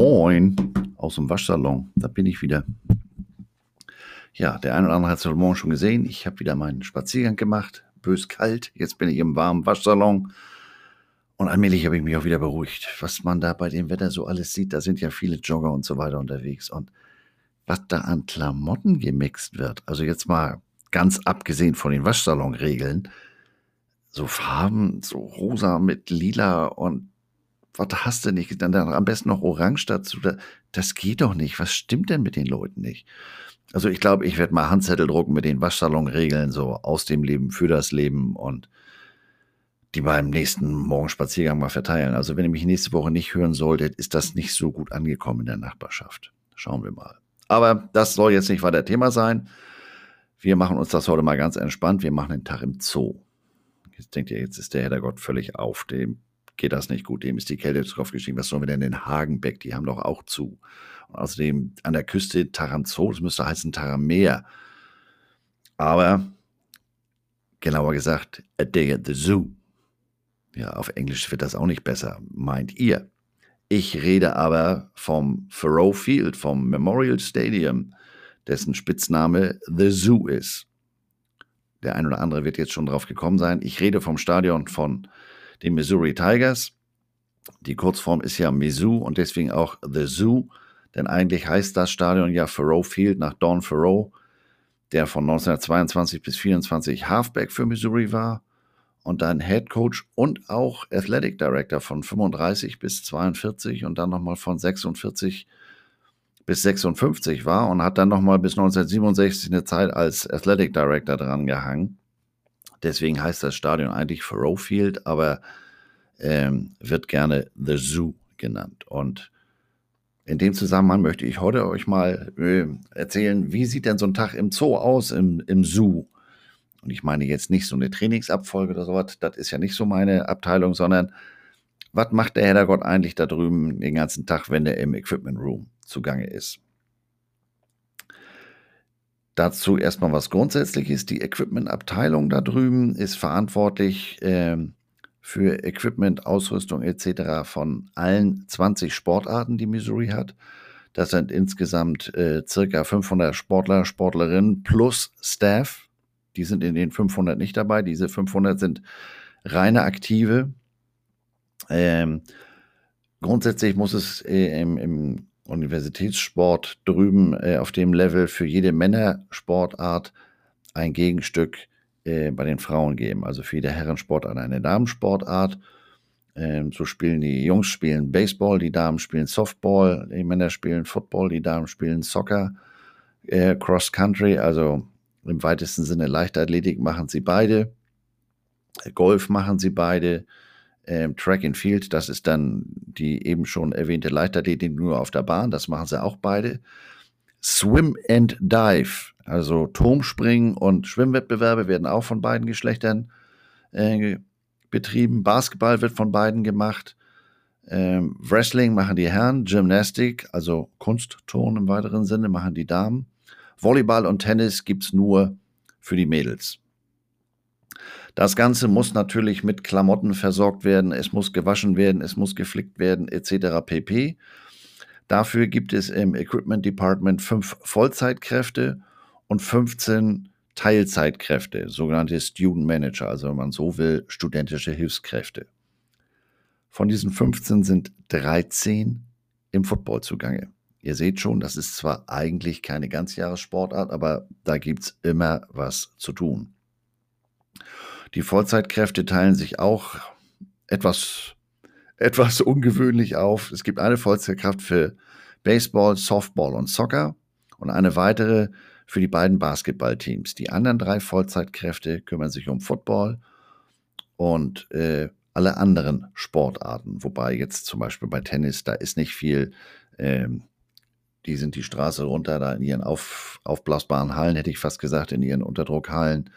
Moin aus dem Waschsalon. Da bin ich wieder. Ja, der eine oder andere hat es Morgen schon gesehen. Ich habe wieder meinen Spaziergang gemacht. Bös kalt. Jetzt bin ich im warmen Waschsalon. Und allmählich habe ich mich auch wieder beruhigt. Was man da bei dem Wetter so alles sieht, da sind ja viele Jogger und so weiter unterwegs. Und was da an Klamotten gemixt wird, also jetzt mal ganz abgesehen von den Waschsalonregeln, so Farben, so rosa mit lila und was hast du nicht? Dann, am besten noch Orange dazu. Das geht doch nicht. Was stimmt denn mit den Leuten nicht? Also ich glaube, ich werde mal Handzettel drucken mit den Waschsalonregeln, so aus dem Leben für das Leben und die beim nächsten Morgenspaziergang mal verteilen. Also wenn ihr mich nächste Woche nicht hören solltet, ist das nicht so gut angekommen in der Nachbarschaft. Schauen wir mal. Aber das soll jetzt nicht weiter Thema sein. Wir machen uns das heute mal ganz entspannt. Wir machen den Tag im Zoo. Jetzt denkt ihr, jetzt ist der Herrgott völlig auf dem geht das nicht gut. Dem ist die Kälte drauf gestiegen. Was sollen wir denn in Hagenbeck? Die haben doch auch zu. Und außerdem an der Küste Taranzo, das müsste heißen Tarammeer. Aber genauer gesagt, a day at the zoo. Ja, auf Englisch wird das auch nicht besser, meint ihr. Ich rede aber vom Thoreau Field, vom Memorial Stadium, dessen Spitzname The Zoo ist. Der ein oder andere wird jetzt schon drauf gekommen sein. Ich rede vom Stadion von den Missouri Tigers. Die Kurzform ist ja Mizzou und deswegen auch The Zoo, denn eigentlich heißt das Stadion ja Thoreau Field nach Don Thoreau, der von 1922 bis 24 Halfback für Missouri war und dann Head Coach und auch Athletic Director von 35 bis 42 und dann nochmal von 46 bis 56 war und hat dann nochmal bis 1967 eine Zeit als Athletic Director dran gehangen. Deswegen heißt das Stadion eigentlich Thoreau Field, aber ähm, wird gerne The Zoo genannt. Und in dem Zusammenhang möchte ich heute euch mal äh, erzählen, wie sieht denn so ein Tag im Zoo aus, im, im Zoo? Und ich meine jetzt nicht so eine Trainingsabfolge oder sowas, das ist ja nicht so meine Abteilung, sondern was macht der Herrgott eigentlich da drüben den ganzen Tag, wenn er im Equipment Room zugange ist? Dazu erstmal was Grundsätzliches. Die Equipment-Abteilung da drüben ist verantwortlich äh, für Equipment, Ausrüstung etc. von allen 20 Sportarten, die Missouri hat. Das sind insgesamt äh, circa 500 Sportler, Sportlerinnen plus Staff. Die sind in den 500 nicht dabei. Diese 500 sind reine Aktive. Ähm, grundsätzlich muss es äh, im, im Universitätssport drüben äh, auf dem Level für jede Männersportart ein Gegenstück äh, bei den Frauen geben. Also für jede Herrensportart eine Damensportart. Ähm, so spielen die Jungs spielen Baseball, die Damen spielen Softball, die Männer spielen Football, die Damen spielen Soccer, äh, Cross Country, also im weitesten Sinne Leichtathletik machen sie beide. Golf machen sie beide ähm, Track and Field, das ist dann die eben schon erwähnte Leichtathletik nur auf der Bahn, das machen sie auch beide. Swim and Dive, also Turmspringen und Schwimmwettbewerbe werden auch von beiden Geschlechtern äh, betrieben. Basketball wird von beiden gemacht. Ähm, Wrestling machen die Herren, Gymnastik, also Kunstturnen im weiteren Sinne, machen die Damen. Volleyball und Tennis gibt es nur für die Mädels. Das Ganze muss natürlich mit Klamotten versorgt werden, es muss gewaschen werden, es muss geflickt werden, etc. pp. Dafür gibt es im Equipment Department fünf Vollzeitkräfte und 15 Teilzeitkräfte, sogenannte Student Manager, also wenn man so will, studentische Hilfskräfte. Von diesen 15 sind 13 im Football zugange. Ihr seht schon, das ist zwar eigentlich keine Ganzjahressportart, aber da gibt es immer was zu tun. Die Vollzeitkräfte teilen sich auch etwas, etwas ungewöhnlich auf. Es gibt eine Vollzeitkraft für Baseball, Softball und Soccer und eine weitere für die beiden Basketballteams. Die anderen drei Vollzeitkräfte kümmern sich um Football und äh, alle anderen Sportarten. Wobei jetzt zum Beispiel bei Tennis, da ist nicht viel. Ähm, die sind die Straße runter, da in ihren auf, aufblasbaren Hallen, hätte ich fast gesagt, in ihren Unterdruckhallen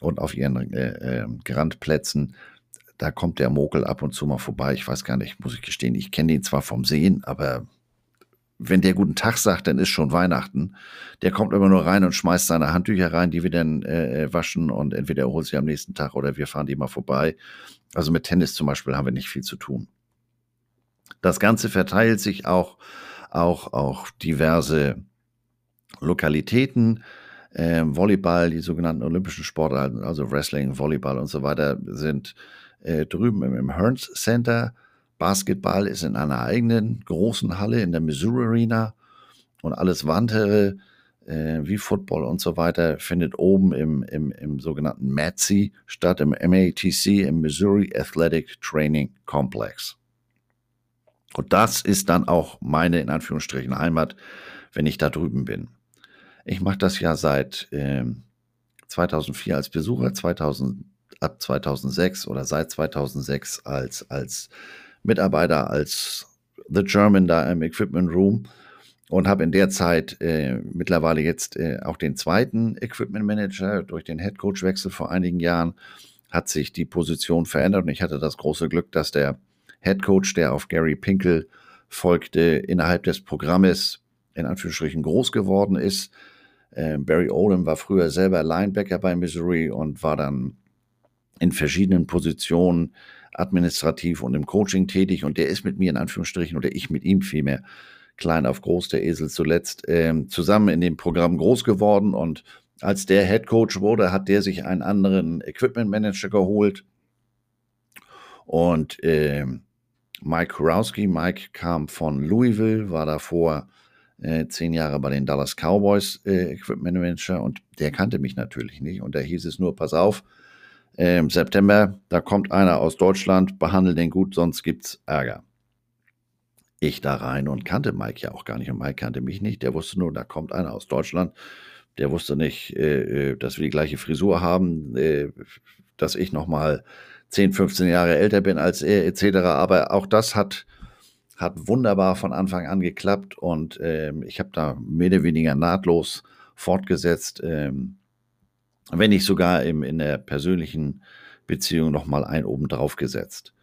und auf ihren äh, äh, Grandplätzen. Da kommt der Mokel ab und zu mal vorbei. Ich weiß gar nicht, muss ich gestehen, ich kenne ihn zwar vom Sehen, aber wenn der guten Tag sagt, dann ist schon Weihnachten. Der kommt immer nur rein und schmeißt seine Handtücher rein, die wir dann äh, äh waschen und entweder er holt sie am nächsten Tag oder wir fahren die mal vorbei. Also mit Tennis zum Beispiel haben wir nicht viel zu tun. Das Ganze verteilt sich auch, auch, auch diverse Lokalitäten. Äh, Volleyball, die sogenannten olympischen Sportarten, also Wrestling, Volleyball und so weiter, sind äh, drüben im, im Hearns Center. Basketball ist in einer eigenen großen Halle in der Missouri Arena und alles weitere äh, wie Football und so weiter findet oben im, im, im sogenannten MATC statt, im MATC, im Missouri Athletic Training Complex. Und das ist dann auch meine, in Anführungsstrichen, Heimat, wenn ich da drüben bin. Ich mache das ja seit äh, 2004 als Besucher, 2000, ab 2006 oder seit 2006 als, als Mitarbeiter, als The German da im Equipment Room und habe in der Zeit äh, mittlerweile jetzt äh, auch den zweiten Equipment Manager durch den Head Coach Wechsel vor einigen Jahren hat sich die Position verändert und ich hatte das große Glück, dass der Head Coach, der auf Gary Pinkel folgte, innerhalb des Programmes in Anführungsstrichen groß geworden ist. Äh, Barry Odom war früher selber Linebacker bei Missouri und war dann in verschiedenen Positionen administrativ und im Coaching tätig und der ist mit mir in Anführungsstrichen oder ich mit ihm vielmehr klein auf groß, der Esel zuletzt, ähm, zusammen in dem Programm groß geworden. Und als der Head Coach wurde, hat der sich einen anderen Equipment Manager geholt. Und äh, Mike Kurowski, Mike kam von Louisville, war davor äh, zehn Jahre bei den Dallas Cowboys äh, Equipment Manager und der kannte mich natürlich nicht. Und da hieß es nur, pass auf, im ähm, September, da kommt einer aus Deutschland, behandle den gut, sonst gibt's Ärger ich da rein und kannte Mike ja auch gar nicht. Und Mike kannte mich nicht. Der wusste nur, da kommt einer aus Deutschland. Der wusste nicht, äh, äh dass wir die gleiche Frisur haben, äh, dass ich noch mal 10, 15 Jahre älter bin als er, etc. Aber auch das hat, hat wunderbar von Anfang an geklappt und ähm, ich habe da mehr oder weniger nahtlos fortgesetzt, ähm, wenn nicht sogar im, in der persönlichen Beziehung noch mal ein oben drauf gesetzt.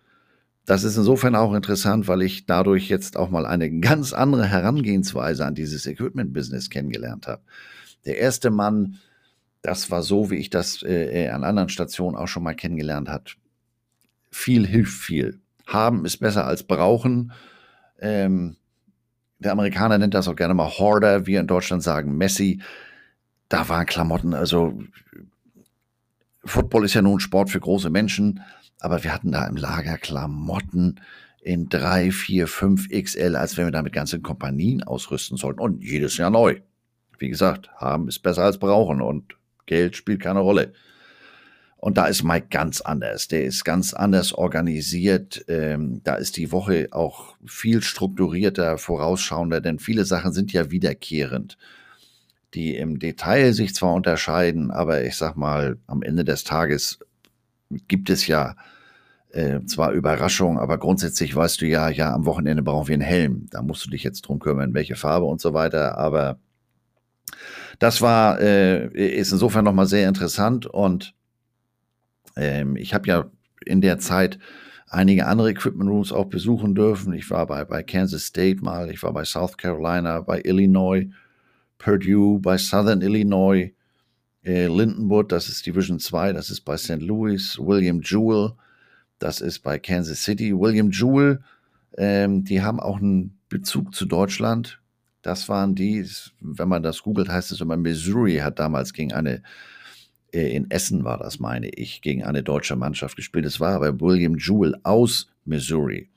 Das ist insofern auch interessant, weil ich dadurch jetzt auch mal eine ganz andere Herangehensweise an dieses Equipment-Business kennengelernt habe. Der erste Mann, das war so, wie ich das äh, an anderen Stationen auch schon mal kennengelernt habe. Viel hilft viel. Haben ist besser als brauchen. Ähm, der Amerikaner nennt das auch gerne mal Hoarder, wir in Deutschland sagen Messi. Da waren Klamotten, also Football ist ja nun Sport für große Menschen aber wir hatten da im Lager Klamotten in 3, 4, 5 XL, als wenn wir damit ganze Kompanien ausrüsten sollten und jedes Jahr neu. Wie gesagt, haben ist besser als brauchen und Geld spielt keine Rolle. Und da ist Mike ganz anders. Der ist ganz anders organisiert. Ähm, da ist die Woche auch viel strukturierter, vorausschauender, denn viele Sachen sind ja wiederkehrend, die im Detail sich zwar unterscheiden, aber ich sag mal, am Ende des Tages gibt es ja äh, zwar Überraschungen, aber grundsätzlich weißt du ja, ja, am Wochenende brauchen wir einen Helm. Da musst du dich jetzt drum kümmern, welche Farbe und so weiter. Aber das war, äh, ist insofern nochmal sehr interessant und ähm, ich habe ja in der Zeit einige andere Equipment Rooms auch besuchen dürfen. Ich war bei, bei Kansas State mal, ich war bei South Carolina, bei Illinois, Purdue, bei Southern Illinois, äh, Lindenwood, das ist Division 2, das ist bei St. Louis, William Jewell, das ist bei Kansas City. William Jewell, ähm, die haben auch einen Bezug zu Deutschland. Das waren die, wenn man das googelt, heißt es immer, Missouri hat damals gegen eine, in Essen war das, meine ich, gegen eine deutsche Mannschaft gespielt. Es war aber William Jewell aus Missouri.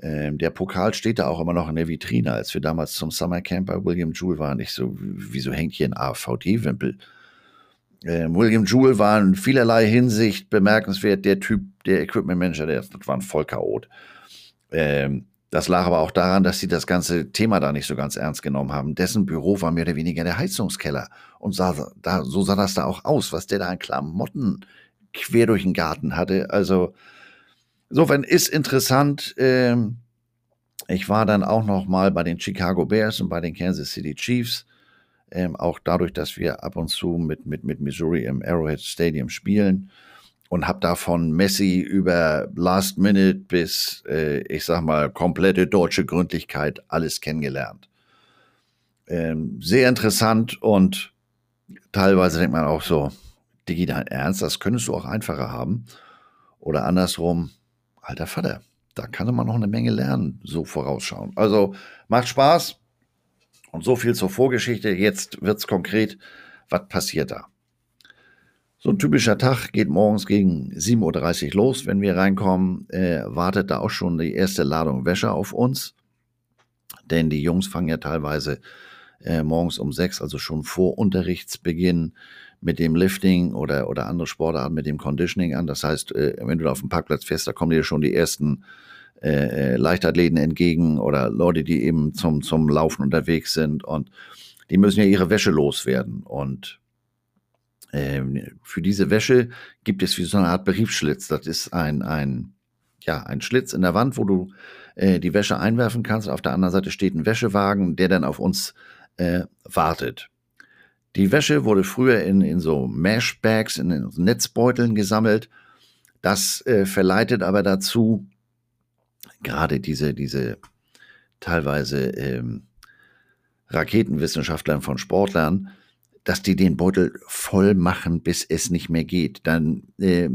Ähm, der Pokal steht da auch immer noch in der Vitrine. Als wir damals zum Summercamp bei William Jewell waren, ich so, wieso hängt hier ein AVD-Wimpel? Äh, William Jewell war in vielerlei Hinsicht bemerkenswert. Der Typ, der Equipment Manager, der das war ein Vollchaot. Ähm, das lag aber auch daran, dass sie das ganze Thema da nicht so ganz ernst genommen haben. Dessen Büro war mehr oder weniger der Heizungskeller. Und sah, da, so sah das da auch aus, was der da an Klamotten quer durch den Garten hatte. Also, insofern ist interessant. Ähm, ich war dann auch noch mal bei den Chicago Bears und bei den Kansas City Chiefs. Ähm, auch dadurch, dass wir ab und zu mit, mit, mit Missouri im Arrowhead Stadium spielen und habe davon Messi über Last Minute bis, äh, ich sag mal, komplette deutsche Gründlichkeit alles kennengelernt. Ähm, sehr interessant und teilweise denkt man auch so, Digi, dein Ernst, das könntest du auch einfacher haben. Oder andersrum, alter Vater, da kann man noch eine Menge lernen, so vorausschauen. Also macht Spaß und so viel zur Vorgeschichte. Jetzt wird es konkret. Was passiert da? So ein typischer Tag geht morgens gegen 7.30 Uhr los. Wenn wir reinkommen, äh, wartet da auch schon die erste Ladung Wäsche auf uns. Denn die Jungs fangen ja teilweise äh, morgens um sechs, also schon vor Unterrichtsbeginn, mit dem Lifting oder, oder andere Sportarten mit dem Conditioning an. Das heißt, äh, wenn du da auf dem Parkplatz fährst, da kommen dir schon die ersten äh, äh, Leichtathleten entgegen oder Leute, die eben zum, zum Laufen unterwegs sind und die müssen ja ihre Wäsche loswerden. Und ähm, für diese Wäsche gibt es wie so eine Art Briefschlitz. Das ist ein, ein, ja, ein Schlitz in der Wand, wo du äh, die Wäsche einwerfen kannst. Auf der anderen Seite steht ein Wäschewagen, der dann auf uns äh, wartet. Die Wäsche wurde früher in, in so Meshbags, in, in Netzbeuteln gesammelt. Das äh, verleitet aber dazu, gerade diese, diese teilweise ähm, Raketenwissenschaftlern von Sportlern, dass die den Beutel voll machen, bis es nicht mehr geht. Dann, äh,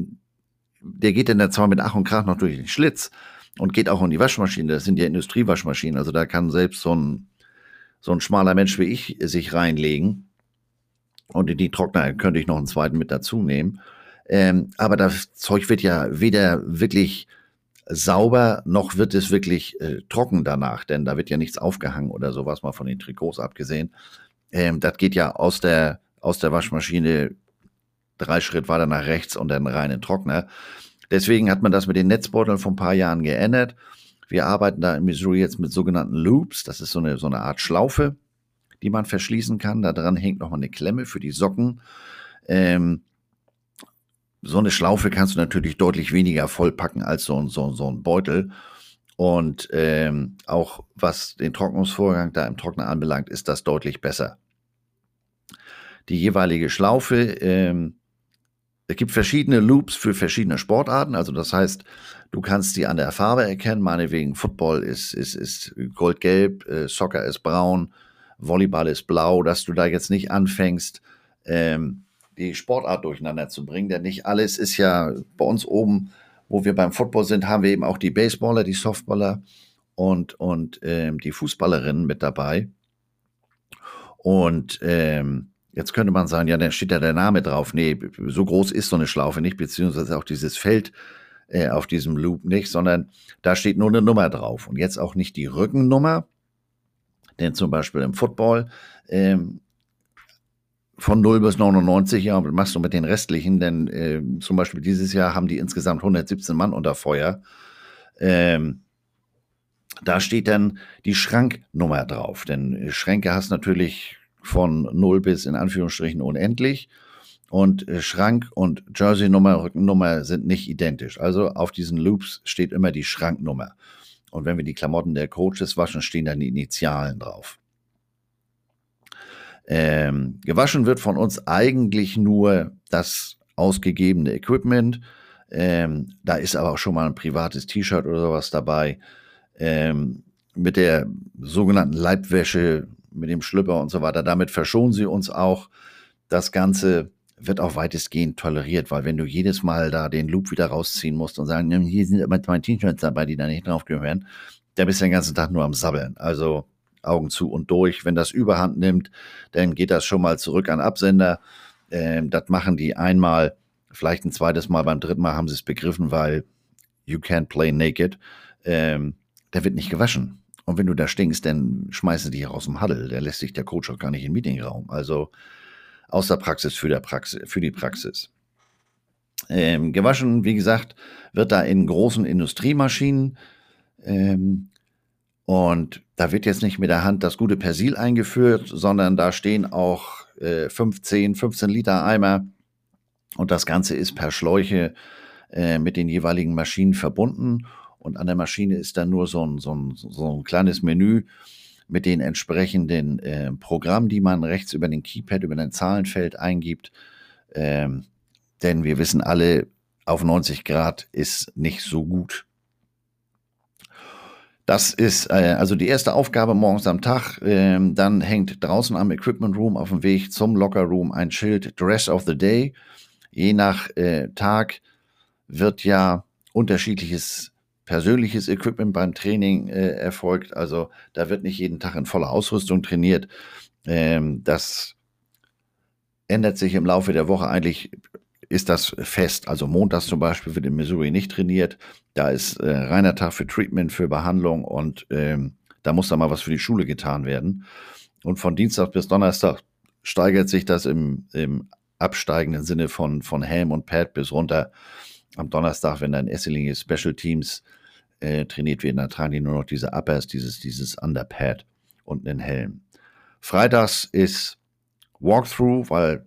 der geht dann zwar mit Ach und Krach noch durch den Schlitz und geht auch in die Waschmaschine. Das sind ja Industriewaschmaschinen, also da kann selbst so ein, so ein schmaler Mensch wie ich sich reinlegen. Und in die Trockner könnte ich noch einen zweiten mit dazu nehmen. Ähm, aber das Zeug wird ja weder wirklich sauber, noch wird es wirklich äh, trocken danach, denn da wird ja nichts aufgehangen oder sowas, mal von den Trikots abgesehen. Ähm, das geht ja aus der, aus der Waschmaschine drei Schritt weiter nach rechts und dann rein in den Trockner. Deswegen hat man das mit den Netzbeuteln vor ein paar Jahren geändert. Wir arbeiten da in Missouri jetzt mit sogenannten Loops. Das ist so eine, so eine Art Schlaufe, die man verschließen kann. Da dran hängt nochmal eine Klemme für die Socken. Ähm, so eine Schlaufe kannst du natürlich deutlich weniger vollpacken als so, so, so ein Beutel. Und ähm, auch was den Trocknungsvorgang da im Trockner anbelangt, ist das deutlich besser. Die jeweilige Schlaufe, ähm, es gibt verschiedene Loops für verschiedene Sportarten. Also das heißt, du kannst die an der Farbe erkennen. Meinetwegen Football ist, ist, ist goldgelb, äh, Soccer ist braun, Volleyball ist blau, dass du da jetzt nicht anfängst, ähm, die Sportart durcheinander zu bringen, denn nicht alles ist ja bei uns oben, wo wir beim Football sind, haben wir eben auch die Baseballer, die Softballer und, und ähm, die Fußballerinnen mit dabei. Und ähm, jetzt könnte man sagen, ja, dann steht da der Name drauf. Nee, so groß ist so eine Schlaufe nicht, beziehungsweise auch dieses Feld äh, auf diesem Loop nicht, sondern da steht nur eine Nummer drauf. Und jetzt auch nicht die Rückennummer, denn zum Beispiel im Football ähm, von 0 bis 99, ja, machst du mit den restlichen, denn äh, zum Beispiel dieses Jahr haben die insgesamt 117 Mann unter Feuer. Ähm, da steht dann die Schranknummer drauf, denn Schränke hast natürlich von 0 bis in Anführungsstrichen unendlich und äh, Schrank und Jersey-Nummer, Rückennummer sind nicht identisch. Also auf diesen Loops steht immer die Schranknummer. Und wenn wir die Klamotten der Coaches waschen, stehen dann die Initialen drauf. Ähm, gewaschen wird von uns eigentlich nur das ausgegebene Equipment. Ähm, da ist aber auch schon mal ein privates T-Shirt oder sowas dabei. Ähm, mit der sogenannten Leibwäsche, mit dem Schlüpper und so weiter. Damit verschonen sie uns auch. Das Ganze wird auch weitestgehend toleriert, weil wenn du jedes Mal da den Loop wieder rausziehen musst und sagen, hier sind meine T-Shirts dabei, die da nicht drauf gehören, da bist du den ganzen Tag nur am Sabbeln. Also Augen zu und durch. Wenn das Überhand nimmt, dann geht das schon mal zurück an Absender. Ähm, das machen die einmal, vielleicht ein zweites Mal, beim dritten Mal haben sie es begriffen, weil you can't play naked. Ähm, der wird nicht gewaschen. Und wenn du da stinkst, dann schmeißen die hier aus dem Huddle. Der lässt sich der Coach auch gar nicht den Meetingraum. Also aus der Praxis für, der Praxis, für die Praxis. Ähm, gewaschen, wie gesagt, wird da in großen Industriemaschinen. Ähm, und da wird jetzt nicht mit der Hand das gute Persil eingeführt, sondern da stehen auch äh, 15, 15 Liter Eimer. Und das Ganze ist per Schläuche äh, mit den jeweiligen Maschinen verbunden. Und an der Maschine ist dann nur so ein, so ein, so ein kleines Menü mit den entsprechenden äh, Programmen, die man rechts über den Keypad, über den Zahlenfeld eingibt. Ähm, denn wir wissen alle, auf 90 Grad ist nicht so gut. Das ist äh, also die erste Aufgabe morgens am Tag. Ähm, dann hängt draußen am Equipment Room auf dem Weg zum Locker Room ein Schild Dress of the Day. Je nach äh, Tag wird ja unterschiedliches persönliches Equipment beim Training äh, erfolgt. Also da wird nicht jeden Tag in voller Ausrüstung trainiert. Ähm, das ändert sich im Laufe der Woche eigentlich ist das fest. Also montags zum Beispiel wird in Missouri nicht trainiert. Da ist äh, reiner Tag für Treatment, für Behandlung und ähm, da muss dann mal was für die Schule getan werden. Und von Dienstag bis Donnerstag steigert sich das im, im absteigenden Sinne von, von Helm und Pad bis runter. Am Donnerstag, wenn dann Esselinge Special Teams äh, trainiert werden, dann tragen die nur noch diese Uppers, dieses, dieses Underpad und einen Helm. Freitags ist Walkthrough, weil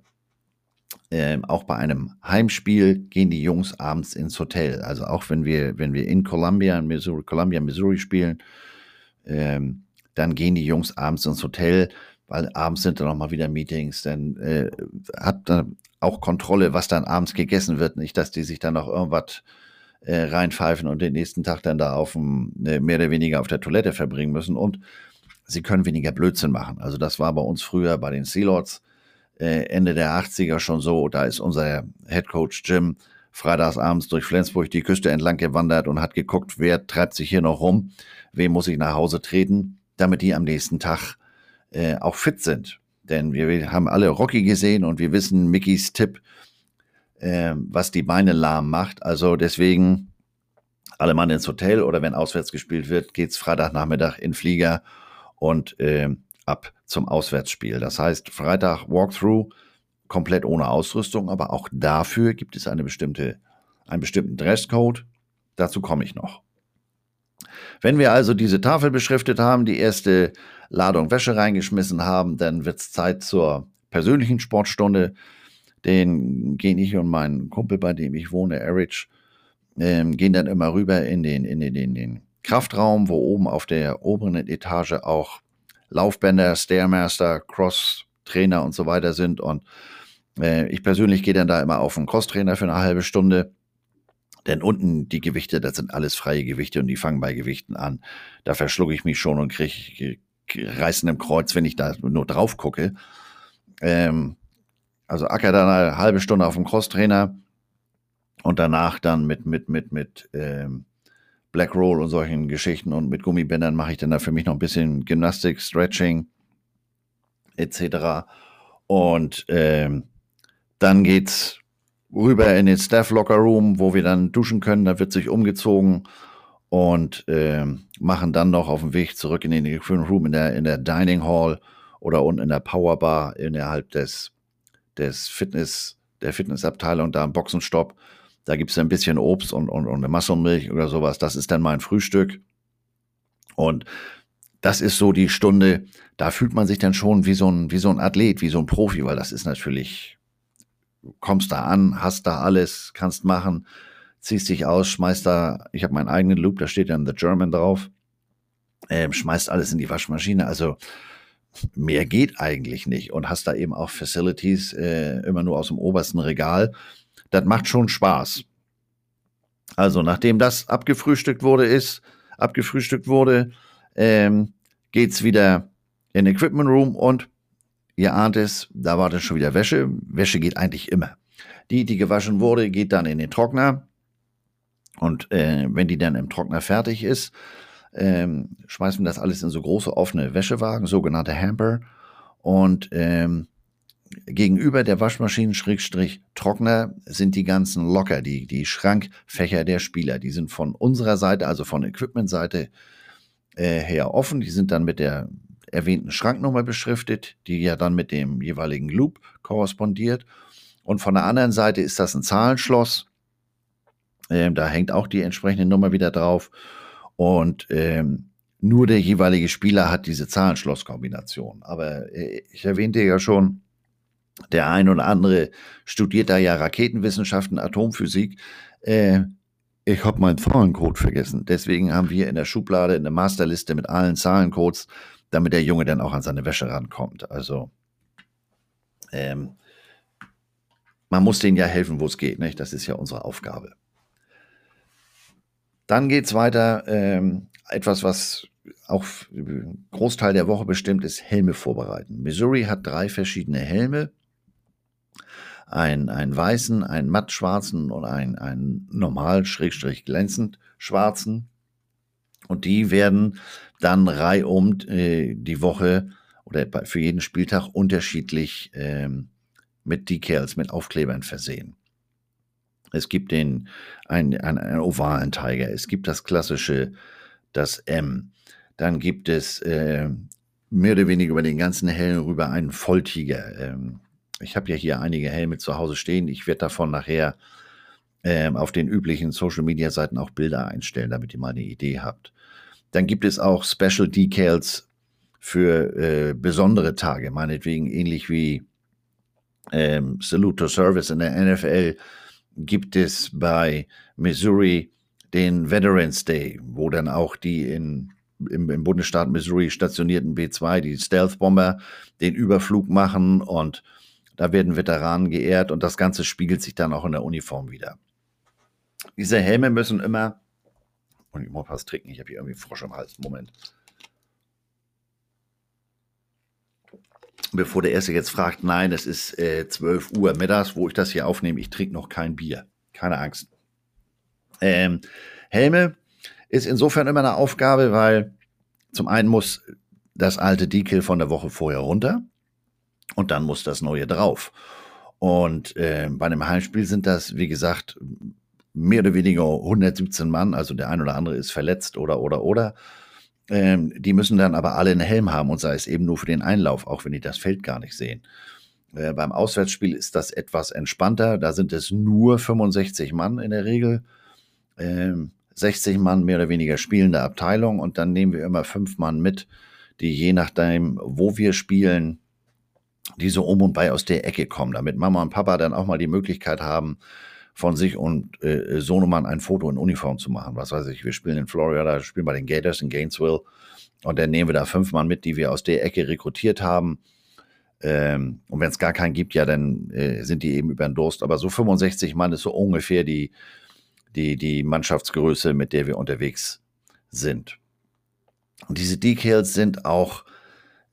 ähm, auch bei einem Heimspiel gehen die Jungs abends ins Hotel. Also auch wenn wir, wenn wir in Columbia, in Missouri, Columbia, Missouri spielen, ähm, dann gehen die Jungs abends ins Hotel, weil abends sind dann nochmal wieder Meetings. Dann äh, hat dann auch Kontrolle, was dann abends gegessen wird. Nicht, dass die sich dann noch irgendwas äh, reinpfeifen und den nächsten Tag dann da auf dem, äh, mehr oder weniger auf der Toilette verbringen müssen. Und sie können weniger Blödsinn machen. Also das war bei uns früher bei den Sealords äh, Ende der 80er schon so. Da ist unser Head Coach Jim freitagsabends durch Flensburg die Küste entlang gewandert und hat geguckt, wer treibt sich hier noch rum, wem muss ich nach Hause treten, damit die am nächsten Tag äh, auch fit sind. Denn wir haben alle Rocky gesehen und wir wissen Mickys Tipp, äh, was die Beine lahm macht. Also deswegen alle Mann ins Hotel oder wenn auswärts gespielt wird, geht's Freitagnachmittag in Flieger und äh, ab zum Auswärtsspiel. Das heißt, Freitag Walkthrough, komplett ohne Ausrüstung, aber auch dafür gibt es eine bestimmte, einen bestimmten Dresscode. Dazu komme ich noch. Wenn wir also diese Tafel beschriftet haben, die erste Ladung Wäsche reingeschmissen haben, dann wird es Zeit zur persönlichen Sportstunde. Den gehen ich und mein Kumpel, bei dem ich wohne, Erich, ähm, gehen dann immer rüber in den, in den, in den Kraftraum, wo oben auf der oberen Etage auch Laufbänder, Stairmaster, Cross-Trainer und so weiter sind. Und äh, ich persönlich gehe dann da immer auf einen Cross-Trainer für eine halbe Stunde. Denn unten die Gewichte, das sind alles freie Gewichte und die fangen bei Gewichten an. Da verschlucke ich mich schon und kriege reißen im Kreuz, wenn ich da nur drauf gucke. Ähm, also acker dann eine halbe Stunde auf dem Crosstrainer und danach dann mit, mit, mit, mit ähm, Black Roll und solchen Geschichten und mit Gummibändern mache ich dann da für mich noch ein bisschen Gymnastik, Stretching etc. Und ähm, dann geht's rüber in den Staff Locker Room, wo wir dann duschen können. Da wird sich umgezogen und ähm, machen dann noch auf dem Weg zurück in den Equipment Room in der, in der Dining Hall oder unten in der Power Bar innerhalb des, des Fitness, der Fitnessabteilung, da im Boxenstopp da gibt es ein bisschen Obst und, und, und eine Massenmilch oder sowas. Das ist dann mein Frühstück. Und das ist so die Stunde, da fühlt man sich dann schon wie so ein, wie so ein Athlet, wie so ein Profi, weil das ist natürlich, du kommst da an, hast da alles, kannst machen, ziehst dich aus, schmeißt da, ich habe meinen eigenen Loop, da steht dann The German drauf, ähm, schmeißt alles in die Waschmaschine. Also mehr geht eigentlich nicht und hast da eben auch Facilities äh, immer nur aus dem obersten Regal das macht schon Spaß. Also, nachdem das abgefrühstückt wurde, ist, abgefrühstückt wurde, ähm, geht's wieder in Equipment Room und ihr ahnt es, da war dann schon wieder Wäsche. Wäsche geht eigentlich immer. Die, die gewaschen wurde, geht dann in den Trockner. Und äh, wenn die dann im Trockner fertig ist, ähm, schmeißen wir das alles in so große offene Wäschewagen, sogenannte Hamper. Und ähm, gegenüber der Waschmaschinen-Trockner sind die ganzen Locker, die, die Schrankfächer der Spieler. Die sind von unserer Seite, also von Equipment-Seite äh, her offen. Die sind dann mit der erwähnten Schranknummer beschriftet, die ja dann mit dem jeweiligen Loop korrespondiert. Und von der anderen Seite ist das ein Zahlenschloss. Ähm, da hängt auch die entsprechende Nummer wieder drauf. Und ähm, nur der jeweilige Spieler hat diese Zahlenschlosskombination. Aber äh, ich erwähnte ja schon, der ein oder andere studiert da ja Raketenwissenschaften, Atomphysik. Äh, ich habe meinen Zahlencode vergessen. Deswegen haben wir in der Schublade eine Masterliste mit allen Zahlencodes, damit der Junge dann auch an seine Wäsche rankommt. Also ähm, man muss denen ja helfen, wo es geht. Nicht? Das ist ja unsere Aufgabe. Dann geht es weiter. Ähm, etwas, was auch Großteil der Woche bestimmt ist, Helme vorbereiten. Missouri hat drei verschiedene Helme. einen, einen weißen, einen mattschwarzen und einen, einen normal, schrägstrich glänzend schwarzen. Und die werden dann reihum äh, die Woche oder für jeden Spieltag unterschiedlich ähm, mit Decals, mit Aufklebern versehen. Es gibt den, einen, einen, einen ovalen Tiger, es gibt das klassische, das M. Dann gibt es äh, mehr oder weniger über den ganzen Helm rüber einen Volltiger. Ähm, ich habe ja hier einige Helme zu Hause stehen. Ich werde davon nachher ähm, auf den üblichen Social-Media-Seiten auch Bilder einstellen, damit ihr mal eine Idee habt. Dann gibt es auch Special Decals für äh, besondere Tage, meinetwegen ähnlich wie ähm, Salute to Service in der NFL gibt es bei Missouri den Veterans Day, wo dann auch die in, im, im Bundesstaat Missouri stationierten B-2, die Stealth Bomber, den Überflug machen und da werden Veteranen geehrt und das Ganze spiegelt sich dann auch in der Uniform wieder. Diese Helme müssen immer, und ich muss was trinken, ich habe hier irgendwie Frosch im Hals, Moment. Bevor der Erste jetzt fragt, nein, es ist äh, 12 Uhr mittags, wo ich das hier aufnehme, ich trinke noch kein Bier. Keine Angst. Ähm, Helme ist insofern immer eine Aufgabe, weil zum einen muss das alte Decal von der Woche vorher runter und dann muss das neue drauf. Und äh, bei einem Heimspiel sind das, wie gesagt, mehr oder weniger 117 Mann, also der ein oder andere ist verletzt oder oder oder. Ähm, die müssen dann aber alle einen Helm haben und sei es eben nur für den Einlauf, auch wenn die das Feld gar nicht sehen. Äh, beim Auswärtsspiel ist das etwas entspannter. Da sind es nur 65 Mann in der Regel. Ähm, 60 Mann mehr oder weniger spielende Abteilung und dann nehmen wir immer fünf Mann mit, die je nachdem, wo wir spielen, die so um und bei aus der Ecke kommen, damit Mama und Papa dann auch mal die Möglichkeit haben, von sich und äh, Sohnemann ein Foto in Uniform zu machen. Was weiß ich, wir spielen in Florida, spielen bei den Gators in Gainesville und dann nehmen wir da fünf Mann mit, die wir aus der Ecke rekrutiert haben. Ähm, und wenn es gar keinen gibt, ja, dann äh, sind die eben über den Durst. Aber so 65 Mann ist so ungefähr die, die, die Mannschaftsgröße, mit der wir unterwegs sind. Und diese Decals sind auch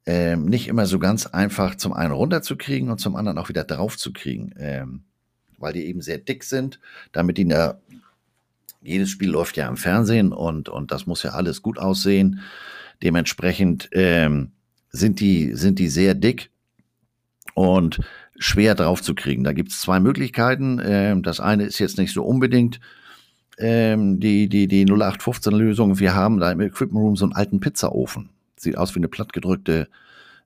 ähm, nicht immer so ganz einfach zum einen runterzukriegen und zum anderen auch wieder draufzukriegen. Ähm, weil die eben sehr dick sind, damit die da, jedes Spiel läuft ja im Fernsehen und, und das muss ja alles gut aussehen. Dementsprechend ähm, sind, die, sind die sehr dick und schwer drauf zu kriegen. Da gibt es zwei Möglichkeiten. Ähm, das eine ist jetzt nicht so unbedingt ähm, die, die, die 0815-Lösung. Wir haben da im Equipment Room so einen alten Pizzaofen. Sieht aus wie eine plattgedrückte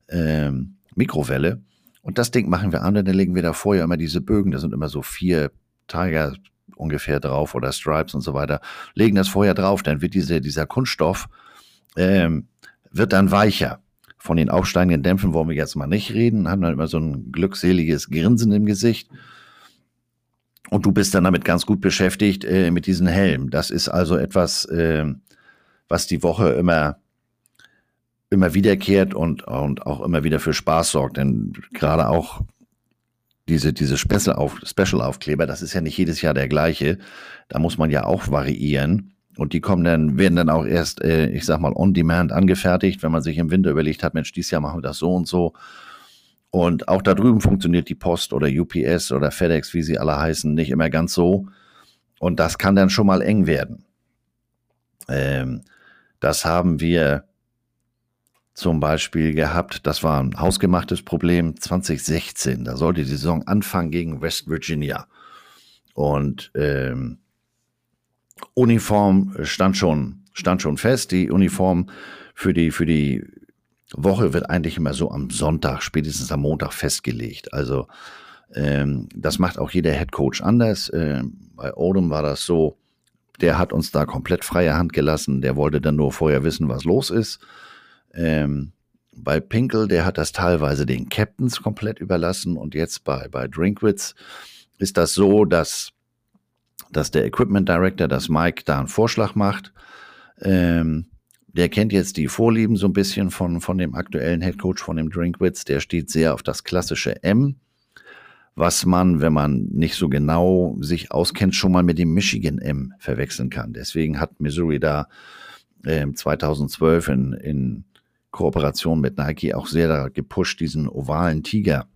ähm, Mikrowelle. Und das Ding machen wir an, dann legen wir da vorher immer diese Bögen, da sind immer so vier Tiger ungefähr drauf oder Stripes und so weiter, legen das vorher drauf, dann wird diese, dieser Kunststoff, ähm, wird dann weicher. Von den aufsteigenden Dämpfen wollen wir jetzt mal nicht reden, haben dann immer so ein glückseliges Grinsen im Gesicht. Und du bist dann damit ganz gut beschäftigt äh, mit diesem Helm. Das ist also etwas, äh, was die Woche immer immer wiederkehrt und, und auch immer wieder für Spaß sorgt. Denn gerade auch diese, diese Special-Aufkleber, das ist ja nicht jedes Jahr der gleiche. Da muss man ja auch variieren. Und die kommen dann, werden dann auch erst, äh, ich sag mal, on demand angefertigt, wenn man sich im Winter überlegt hat, Mensch, dieses Jahr machen wir das so und so. Und auch da drüben funktioniert die Post oder UPS oder FedEx, wie sie alle heißen, nicht immer ganz so. Und das kann dann schon mal eng werden. Ähm, das haben wir zum Beispiel gehabt. Das war ein hausgemachtes Problem 2016. Da sollte die Saison anfangen gegen West Virginia. Und ähm, Uniform stand schon, stand schon fest. Die Uniform für die, für die Woche wird eigentlich immer so am Sonntag, spätestens am Montag festgelegt. Also ähm, das macht auch jeder Head Coach anders. Ähm, bei Odom war das so, der hat uns da komplett freie Hand gelassen. Der wollte dann nur vorher wissen, was los ist. Ähm, bei Pinkel, der hat das teilweise den Captains komplett überlassen und jetzt bei, bei Drinkwitz ist das so, dass, dass der Equipment Director, dass Mike da einen Vorschlag macht. Ähm, der kennt jetzt die Vorlieben so ein bisschen von, von dem aktuellen Head Coach von dem Drinkwitz. Der steht sehr auf das klassische M, was man, wenn man nicht so genau sich auskennt, schon mal mit dem Michigan M verwechseln kann. Deswegen hat Missouri da äh, 2012 in, in Kooperation mit Nike auch sehr gepusht, diesen ovalen Tiger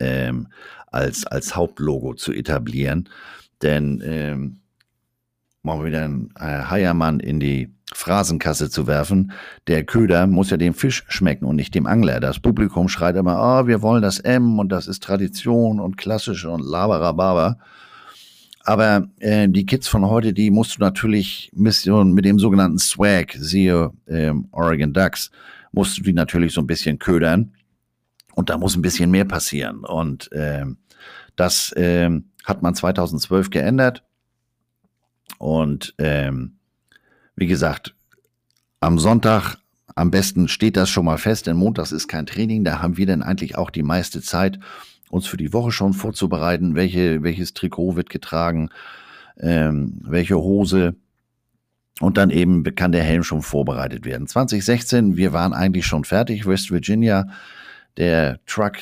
ähm, als, als Hauptlogo zu etablieren. Denn ähm, mal wieder einen äh, Heiermann in die Phrasenkasse zu werfen. Der Köder muss ja dem Fisch schmecken und nicht dem Angler. Das Publikum schreit immer, oh, wir wollen das M und das ist Tradition und klassisch und laberababa. Aber äh, die Kids von heute, die musst du natürlich mit, dem sogenannten Swag, siehe ähm, Oregon Ducks, musst du die natürlich so ein bisschen ködern. Und da muss ein bisschen mehr passieren. Und äh, das äh, hat man 2012 geändert. Und ähm, wie gesagt, am Sonntag am besten steht das schon mal fest, denn montags ist kein Training. Da haben wir dann eigentlich auch die meiste Zeit, uns für die Woche schon vorzubereiten. Welche, welches Trikot wird getragen, ähm, welche Hose. Und dann eben kann der Helm schon vorbereitet werden. 2016, wir waren eigentlich schon fertig. West Virginia, der Truck,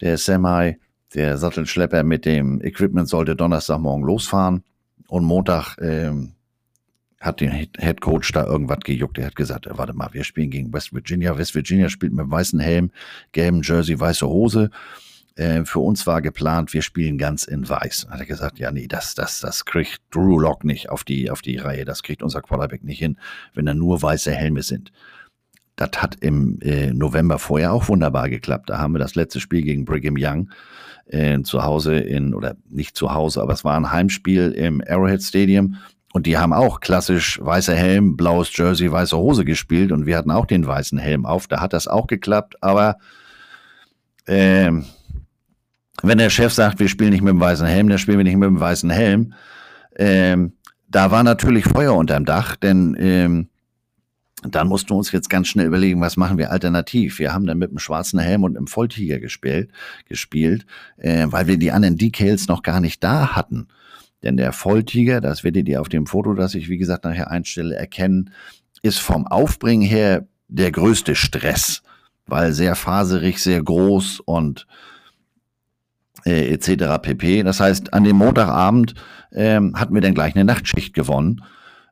der Semi, der Sattelschlepper mit dem Equipment sollte Donnerstagmorgen losfahren. Und Montag ähm, hat den Head Coach da irgendwas gejuckt. Er hat gesagt, warte mal, wir spielen gegen West Virginia. West Virginia spielt mit weißen Helm, gelben Jersey, weiße Hose. Äh, für uns war geplant, wir spielen ganz in weiß. Hat er gesagt, ja, nee, das, das, das kriegt Drew Lock nicht auf die, auf die Reihe. Das kriegt unser Quarterback nicht hin, wenn da nur weiße Helme sind. Das hat im äh, November vorher auch wunderbar geklappt. Da haben wir das letzte Spiel gegen Brigham Young äh, zu Hause in, oder nicht zu Hause, aber es war ein Heimspiel im Arrowhead Stadium. Und die haben auch klassisch weißer Helm, blaues Jersey, weiße Hose gespielt und wir hatten auch den weißen Helm auf. Da hat das auch geklappt, aber äh, wenn der Chef sagt, wir spielen nicht mit dem weißen Helm, dann spielen wir nicht mit dem weißen Helm. Ähm, da war natürlich Feuer unterm Dach, denn ähm, dann mussten wir uns jetzt ganz schnell überlegen, was machen wir alternativ. Wir haben dann mit dem schwarzen Helm und einem Volltiger gespielt, gespielt äh, weil wir die anderen Decals noch gar nicht da hatten. Denn der Volltiger, das werdet ihr auf dem Foto, das ich wie gesagt nachher einstelle, erkennen, ist vom Aufbringen her der größte Stress, weil sehr faserig, sehr groß und äh, etc. pp. Das heißt, an dem Montagabend äh, hatten wir dann gleich eine Nachtschicht gewonnen.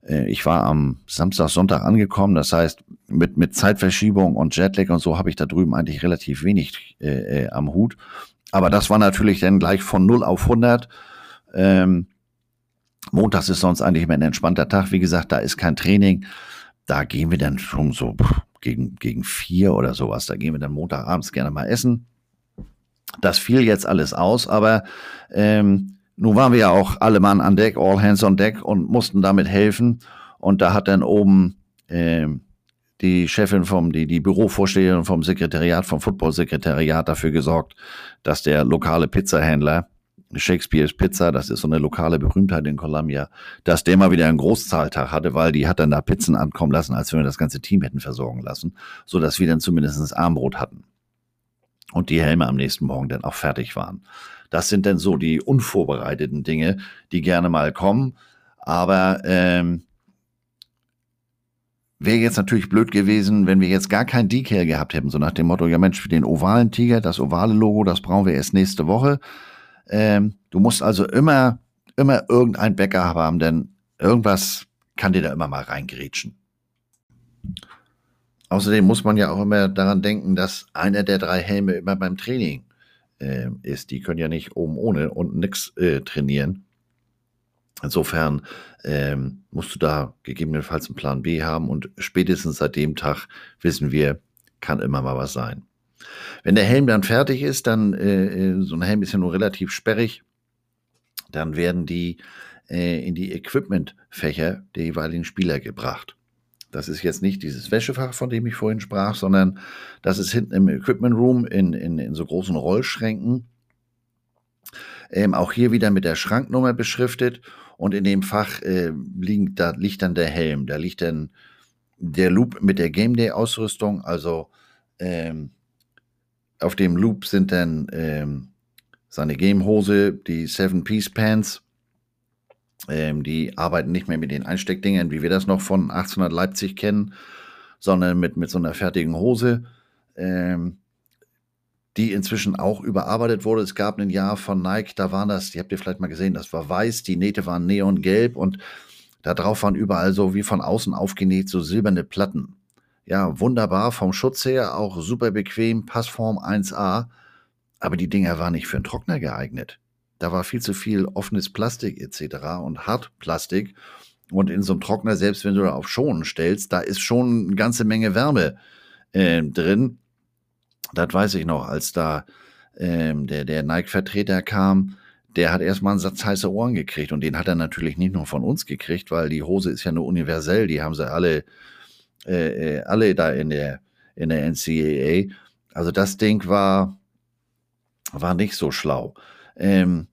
Äh, ich war am Samstag, Sonntag angekommen. Das heißt, mit, mit Zeitverschiebung und Jetlag und so habe ich da drüben eigentlich relativ wenig äh, äh, am Hut. Aber das war natürlich dann gleich von 0 auf 100. Ähm, Montags ist sonst eigentlich immer ein entspannter Tag. Wie gesagt, da ist kein Training. Da gehen wir dann schon so gegen, gegen vier oder sowas. Da gehen wir dann Montagabends gerne mal essen. Das fiel jetzt alles aus, aber ähm, nun waren wir ja auch alle Mann an Deck, all hands on deck und mussten damit helfen. Und da hat dann oben ähm, die Chefin vom, die, die Bürovorsteherin vom Sekretariat, vom Football-Sekretariat dafür gesorgt, dass der lokale Pizzahändler, Shakespeare's Pizza, das ist so eine lokale Berühmtheit in Columbia, dass der mal wieder einen Großzahltag hatte, weil die hat dann da Pizzen ankommen lassen, als wenn wir das ganze Team hätten versorgen lassen, so dass wir dann zumindest Armbrot hatten und die Helme am nächsten Morgen dann auch fertig waren. Das sind dann so die unvorbereiteten Dinge, die gerne mal kommen. Aber ähm, wäre jetzt natürlich blöd gewesen, wenn wir jetzt gar kein Decal gehabt hätten, so nach dem Motto, ja Mensch, für den ovalen Tiger, das ovale Logo, das brauchen wir erst nächste Woche. Ähm, du musst also immer, immer irgendein Bäcker haben, denn irgendwas kann dir da immer mal reingrätschen. Außerdem muss man ja auch immer daran denken, dass einer der drei Helme immer beim Training äh, ist. Die können ja nicht oben ohne und nix äh, trainieren. Insofern ähm, musst du da gegebenenfalls einen Plan B haben und spätestens seit dem Tag wissen wir, kann immer mal was sein. Wenn der Helm dann fertig ist, dann, äh, äh so ein Helm ist ja nur relativ sperrig, dann werden die äh, in die Equipmentfächer der jeweiligen Spieler gebracht. Das ist jetzt nicht dieses Wäschefach, von dem ich vorhin sprach, sondern das ist hinten im Equipment Room in, in, in so großen Rollschränken. Ähm, auch hier wieder mit der Schranknummer beschriftet. Und in dem Fach äh, liegt, da liegt dann der Helm, da liegt dann der Loop mit der Game Day Ausrüstung, also ähm, auf dem Loop sind dann ähm, seine Gamehose, die Seven Piece Pants, ähm, die arbeiten nicht mehr mit den Einsteckdingern, wie wir das noch von 1800 Leipzig kennen, sondern mit, mit so einer fertigen Hose, ähm, die inzwischen auch überarbeitet wurde. Es gab ein Jahr von Nike, da waren das, die habt ihr vielleicht mal gesehen, das war weiß, die Nähte waren neongelb und da drauf waren überall so wie von außen aufgenäht so silberne Platten. Ja, wunderbar vom Schutz her, auch super bequem, Passform 1A. aber die Dinger waren nicht für einen Trockner geeignet. Da war viel zu viel offenes Plastik etc. und Hartplastik. Und in so einem Trockner, selbst wenn du da auf Schonen stellst, da ist schon eine ganze Menge Wärme äh, drin. Das weiß ich noch, als da ähm, der, der Nike-Vertreter kam, der hat erstmal einen Satz heiße Ohren gekriegt. Und den hat er natürlich nicht nur von uns gekriegt, weil die Hose ist ja nur universell. Die haben sie alle, äh, äh alle da in der, in der NCAA. Also das Ding war, war nicht so schlau. Ähm,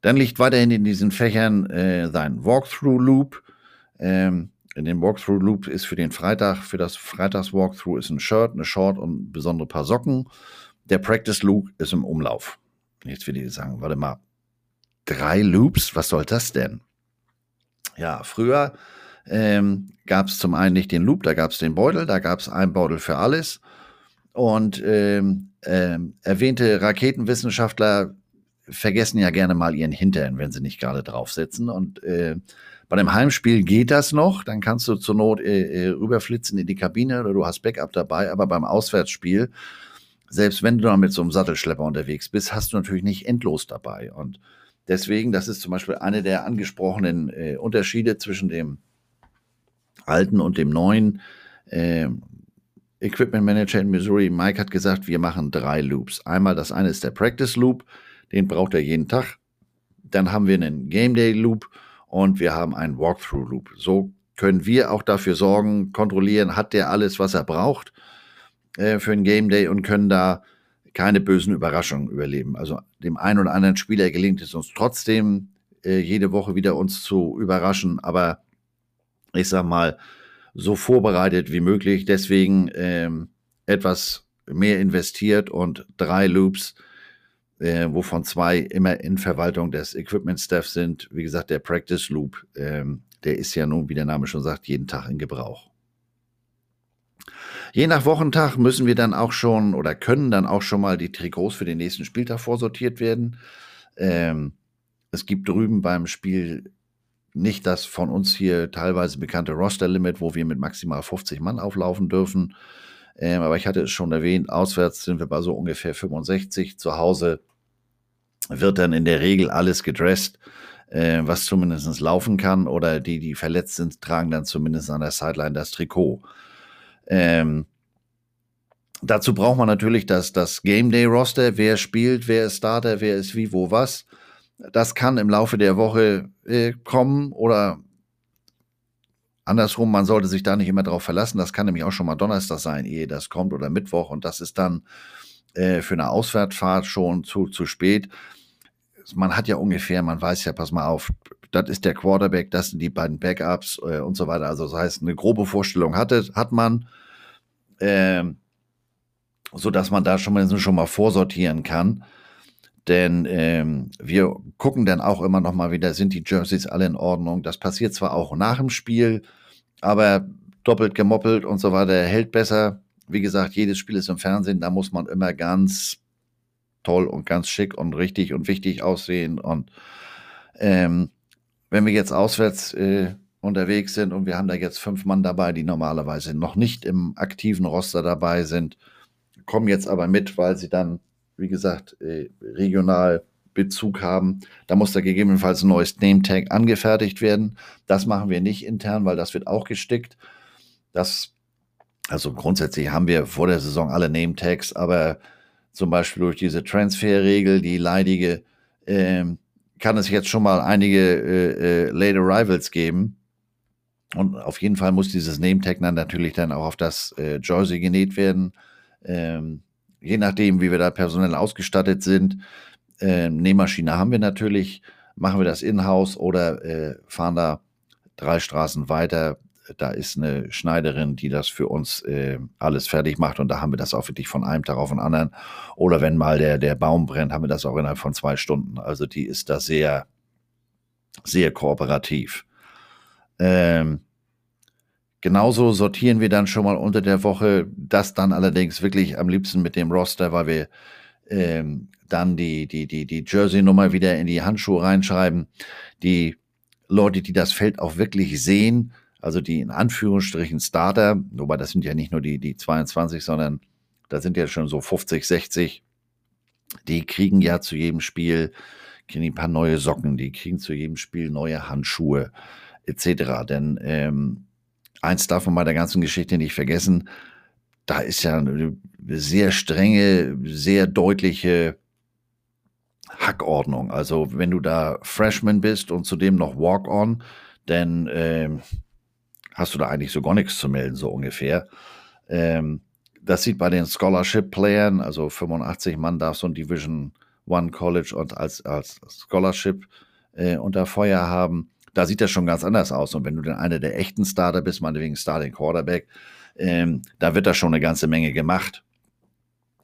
dann liegt weiterhin in diesen Fächern äh, sein Walkthrough-Loop. Ähm, in dem Walkthrough-Loop ist für den Freitag, für das Freitags-Walkthrough ist ein Shirt, eine Short und besondere paar Socken. Der Practice-Loop ist im Umlauf. Jetzt will ich sagen, warte mal, drei Loops, was soll das denn? Ja, früher ähm, gab es zum einen nicht den Loop, da gab es den Beutel, da gab es einen Beutel für alles. Und ähm, ähm, erwähnte Raketenwissenschaftler vergessen ja gerne mal ihren Hintern, wenn sie nicht gerade draufsitzen. Und äh, bei dem Heimspiel geht das noch, dann kannst du zur Not äh, äh, rüberflitzen in die Kabine oder du hast Backup dabei, aber beim Auswärtsspiel, selbst wenn du dann mit so einem Sattelschlepper unterwegs bist, hast du natürlich nicht endlos dabei. Und deswegen, das ist zum Beispiel eine der angesprochenen äh, Unterschiede zwischen dem alten und dem neuen äh, Equipment Manager in Missouri. Mike hat gesagt, wir machen drei Loops. Einmal das eine ist der Practice Loop, den braucht er jeden Tag. Dann haben wir einen Game Day Loop und wir haben einen Walkthrough Loop. So können wir auch dafür sorgen, kontrollieren, hat der alles, was er braucht äh, für einen Game Day und können da keine bösen Überraschungen überleben. Also dem einen oder anderen Spieler gelingt es uns trotzdem, äh, jede Woche wieder uns zu überraschen, aber ich sag mal, so vorbereitet wie möglich. Deswegen ähm, etwas mehr investiert und drei Loops, äh, wovon zwei immer in Verwaltung des Equipment Staff sind. Wie gesagt, der Practice Loop, ähm, der ist ja nun, wie der Name schon sagt, jeden Tag in Gebrauch. Je nach Wochentag müssen wir dann auch schon oder können dann auch schon mal die Trikots für den nächsten Spieltag vorsortiert werden. Ähm, es gibt drüben beim Spiel nicht das von uns hier teilweise bekannte Roster-Limit, wo wir mit maximal 50 Mann auflaufen dürfen. Ähm, aber ich hatte es schon erwähnt, auswärts sind wir bei so ungefähr 65. Zu Hause wird dann in der Regel alles gedresst, äh, was zumindest laufen kann. Oder die, die verletzt sind, tragen dann zumindest an der Sideline das Trikot. Ähm, dazu braucht man natürlich das, das Game Day Roster. Wer spielt, wer ist Starter, wer ist wie, wo, was. Das kann im Laufe der Woche äh, kommen oder andersrum, man sollte sich da nicht immer darauf verlassen. Das kann nämlich auch schon mal Donnerstag sein, ehe das kommt oder Mittwoch und das ist dann äh, für eine Auswärtsfahrt schon zu, zu spät. Man hat ja ungefähr, man weiß ja, pass mal auf, das ist der Quarterback, das sind die beiden Backups äh, und so weiter. Also das heißt, eine grobe Vorstellung hatte, hat man, äh, so dass man da schon mal, schon mal vorsortieren kann. Denn ähm, wir gucken dann auch immer noch mal wieder, sind die Jerseys alle in Ordnung. Das passiert zwar auch nach dem Spiel, aber doppelt gemoppelt und so weiter hält besser. Wie gesagt, jedes Spiel ist im Fernsehen, da muss man immer ganz toll und ganz schick und richtig und wichtig aussehen. Und ähm, wenn wir jetzt auswärts äh, unterwegs sind und wir haben da jetzt fünf Mann dabei, die normalerweise noch nicht im aktiven Roster dabei sind, kommen jetzt aber mit, weil sie dann wie gesagt, äh, regional Bezug haben. Da muss da gegebenenfalls ein neues Name-Tag angefertigt werden. Das machen wir nicht intern, weil das wird auch gestickt. Das, also grundsätzlich haben wir vor der Saison alle Name-Tags, aber zum Beispiel durch diese Transferregel, die leidige, äh, kann es jetzt schon mal einige äh, äh, Late Arrivals geben. Und auf jeden Fall muss dieses Name-Tag dann natürlich dann auch auf das äh, Jersey genäht werden. Ähm, je nachdem, wie wir da personell ausgestattet sind. Äh, Nähmaschine haben wir natürlich, machen wir das in-house oder äh, fahren da drei Straßen weiter. Da ist eine Schneiderin, die das für uns äh, alles fertig macht und da haben wir das auch wirklich von einem Tag auf den anderen. Oder wenn mal der, der Baum brennt, haben wir das auch innerhalb von zwei Stunden. Also die ist da sehr, sehr kooperativ. Ähm, Genauso sortieren wir dann schon mal unter der Woche, das dann allerdings wirklich am liebsten mit dem Roster, weil wir ähm, dann die, die, die, die Jersey-Nummer wieder in die Handschuhe reinschreiben. Die Leute, die das Feld auch wirklich sehen, also die in Anführungsstrichen Starter, wobei das sind ja nicht nur die, die 22, sondern da sind ja schon so 50, 60 die kriegen ja zu jedem Spiel kriegen ein paar neue Socken, die kriegen zu jedem Spiel neue Handschuhe etc. Denn ähm, eins darf man bei der ganzen Geschichte nicht vergessen, da ist ja eine sehr strenge, sehr deutliche Hackordnung. Also wenn du da Freshman bist und zudem noch Walk-on, dann ähm, hast du da eigentlich so gar nichts zu melden, so ungefähr. Ähm, das sieht bei den Scholarship-Playern, also 85 Mann darf so ein Division One College und als, als Scholarship äh, unter Feuer haben. Da sieht das schon ganz anders aus. Und wenn du dann einer der echten Starter bist, meinetwegen Starting Quarterback, ähm, da wird da schon eine ganze Menge gemacht.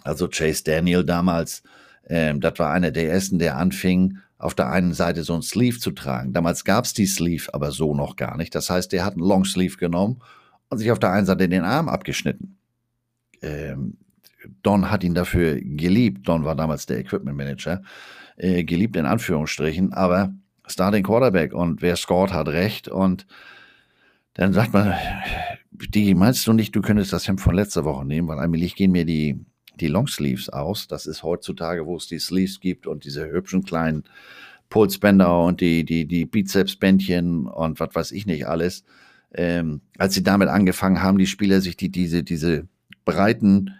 Also Chase Daniel damals, ähm, das war einer der ersten, der anfing, auf der einen Seite so ein Sleeve zu tragen. Damals gab es die Sleeve aber so noch gar nicht. Das heißt, der hat einen Long Sleeve genommen und sich auf der einen Seite den Arm abgeschnitten. Ähm, Don hat ihn dafür geliebt. Don war damals der Equipment Manager. Äh, geliebt in Anführungsstrichen, aber Starting Quarterback und wer scored, hat recht. Und dann sagt man, die meinst du nicht, du könntest das Hemd von letzter Woche nehmen, weil allmählich gehen mir die, die Longsleeves aus. Das ist heutzutage, wo es die Sleeves gibt und diese hübschen kleinen Pulsbänder und die, die, die Bizepsbändchen und was weiß ich nicht alles. Ähm, als sie damit angefangen haben, die Spieler sich die, diese, diese breiten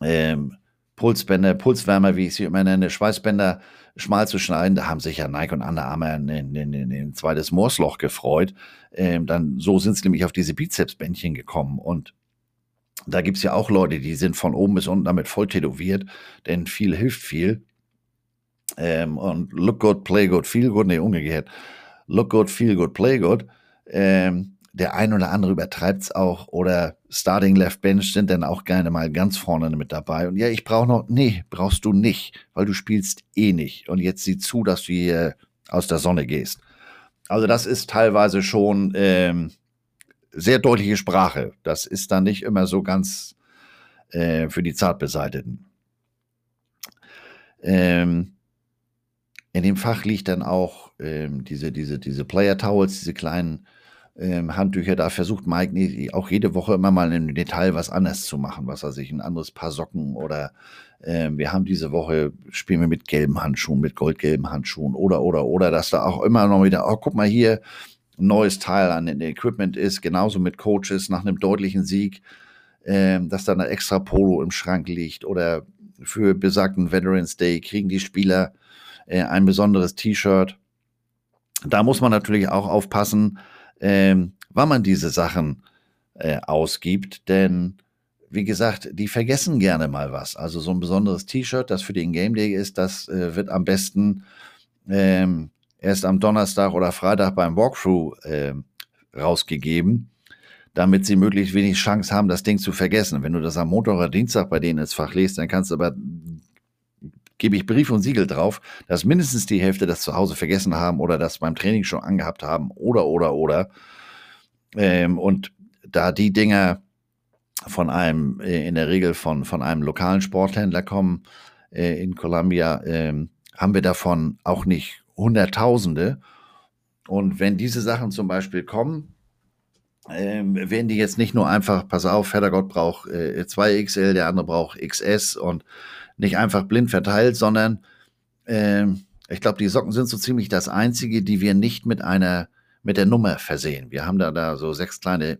ähm, Pulsbänder, Pulswärmer, wie ich sie immer nenne, Schweißbänder schmal zu schneiden. Da haben sich ja Nike und Under Armour in, in, in, in ein zweites Morsloch gefreut. Ähm, dann, so sind sie nämlich auf diese Bizepsbändchen gekommen. Und da gibt's ja auch Leute, die sind von oben bis unten damit voll tätowiert, denn viel hilft viel. Ähm, und look good, play good, feel good, nee, umgekehrt. Look good, feel good, play good. Ähm, der ein oder andere übertreibt es auch oder Starting Left Bench sind dann auch gerne mal ganz vorne mit dabei. Und ja, ich brauche noch, nee, brauchst du nicht, weil du spielst eh nicht. Und jetzt sieh zu, dass du hier aus der Sonne gehst. Also das ist teilweise schon ähm, sehr deutliche Sprache. Das ist dann nicht immer so ganz äh, für die Zartbeseiteten. Ähm, in dem Fach liegt dann auch ähm, diese, diese, diese Player Towels, diese kleinen Handtücher. Da versucht Mike auch jede Woche immer mal im Detail was anders zu machen, was er sich ein anderes Paar Socken oder äh, wir haben diese Woche spielen wir mit gelben Handschuhen, mit goldgelben Handschuhen oder oder oder, dass da auch immer noch wieder, oh guck mal hier, ein neues Teil an den Equipment ist, genauso mit Coaches nach einem deutlichen Sieg, äh, dass da ein extra Polo im Schrank liegt oder für besagten Veterans Day kriegen die Spieler äh, ein besonderes T-Shirt. Da muss man natürlich auch aufpassen, ähm, wann man diese Sachen äh, ausgibt, denn wie gesagt, die vergessen gerne mal was. Also so ein besonderes T-Shirt, das für den Game Day ist, das äh, wird am besten ähm, erst am Donnerstag oder Freitag beim Walkthrough äh, rausgegeben, damit sie möglichst wenig Chance haben, das Ding zu vergessen. Wenn du das am Montag oder Dienstag bei denen ins Fach liest, dann kannst du aber gebe ich Brief und Siegel drauf, dass mindestens die Hälfte das zu Hause vergessen haben oder das beim Training schon angehabt haben oder, oder, oder. Ähm, und da die Dinger von einem, äh, in der Regel von, von einem lokalen Sporthändler kommen äh, in Columbia, äh, haben wir davon auch nicht Hunderttausende. Und wenn diese Sachen zum Beispiel kommen, ähm, werden die jetzt nicht nur einfach, pass auf, Heddergott braucht äh, 2XL, der andere braucht XS und nicht einfach blind verteilt, sondern äh, ich glaube, die Socken sind so ziemlich das einzige, die wir nicht mit einer, mit der Nummer versehen. Wir haben da, da so sechs kleine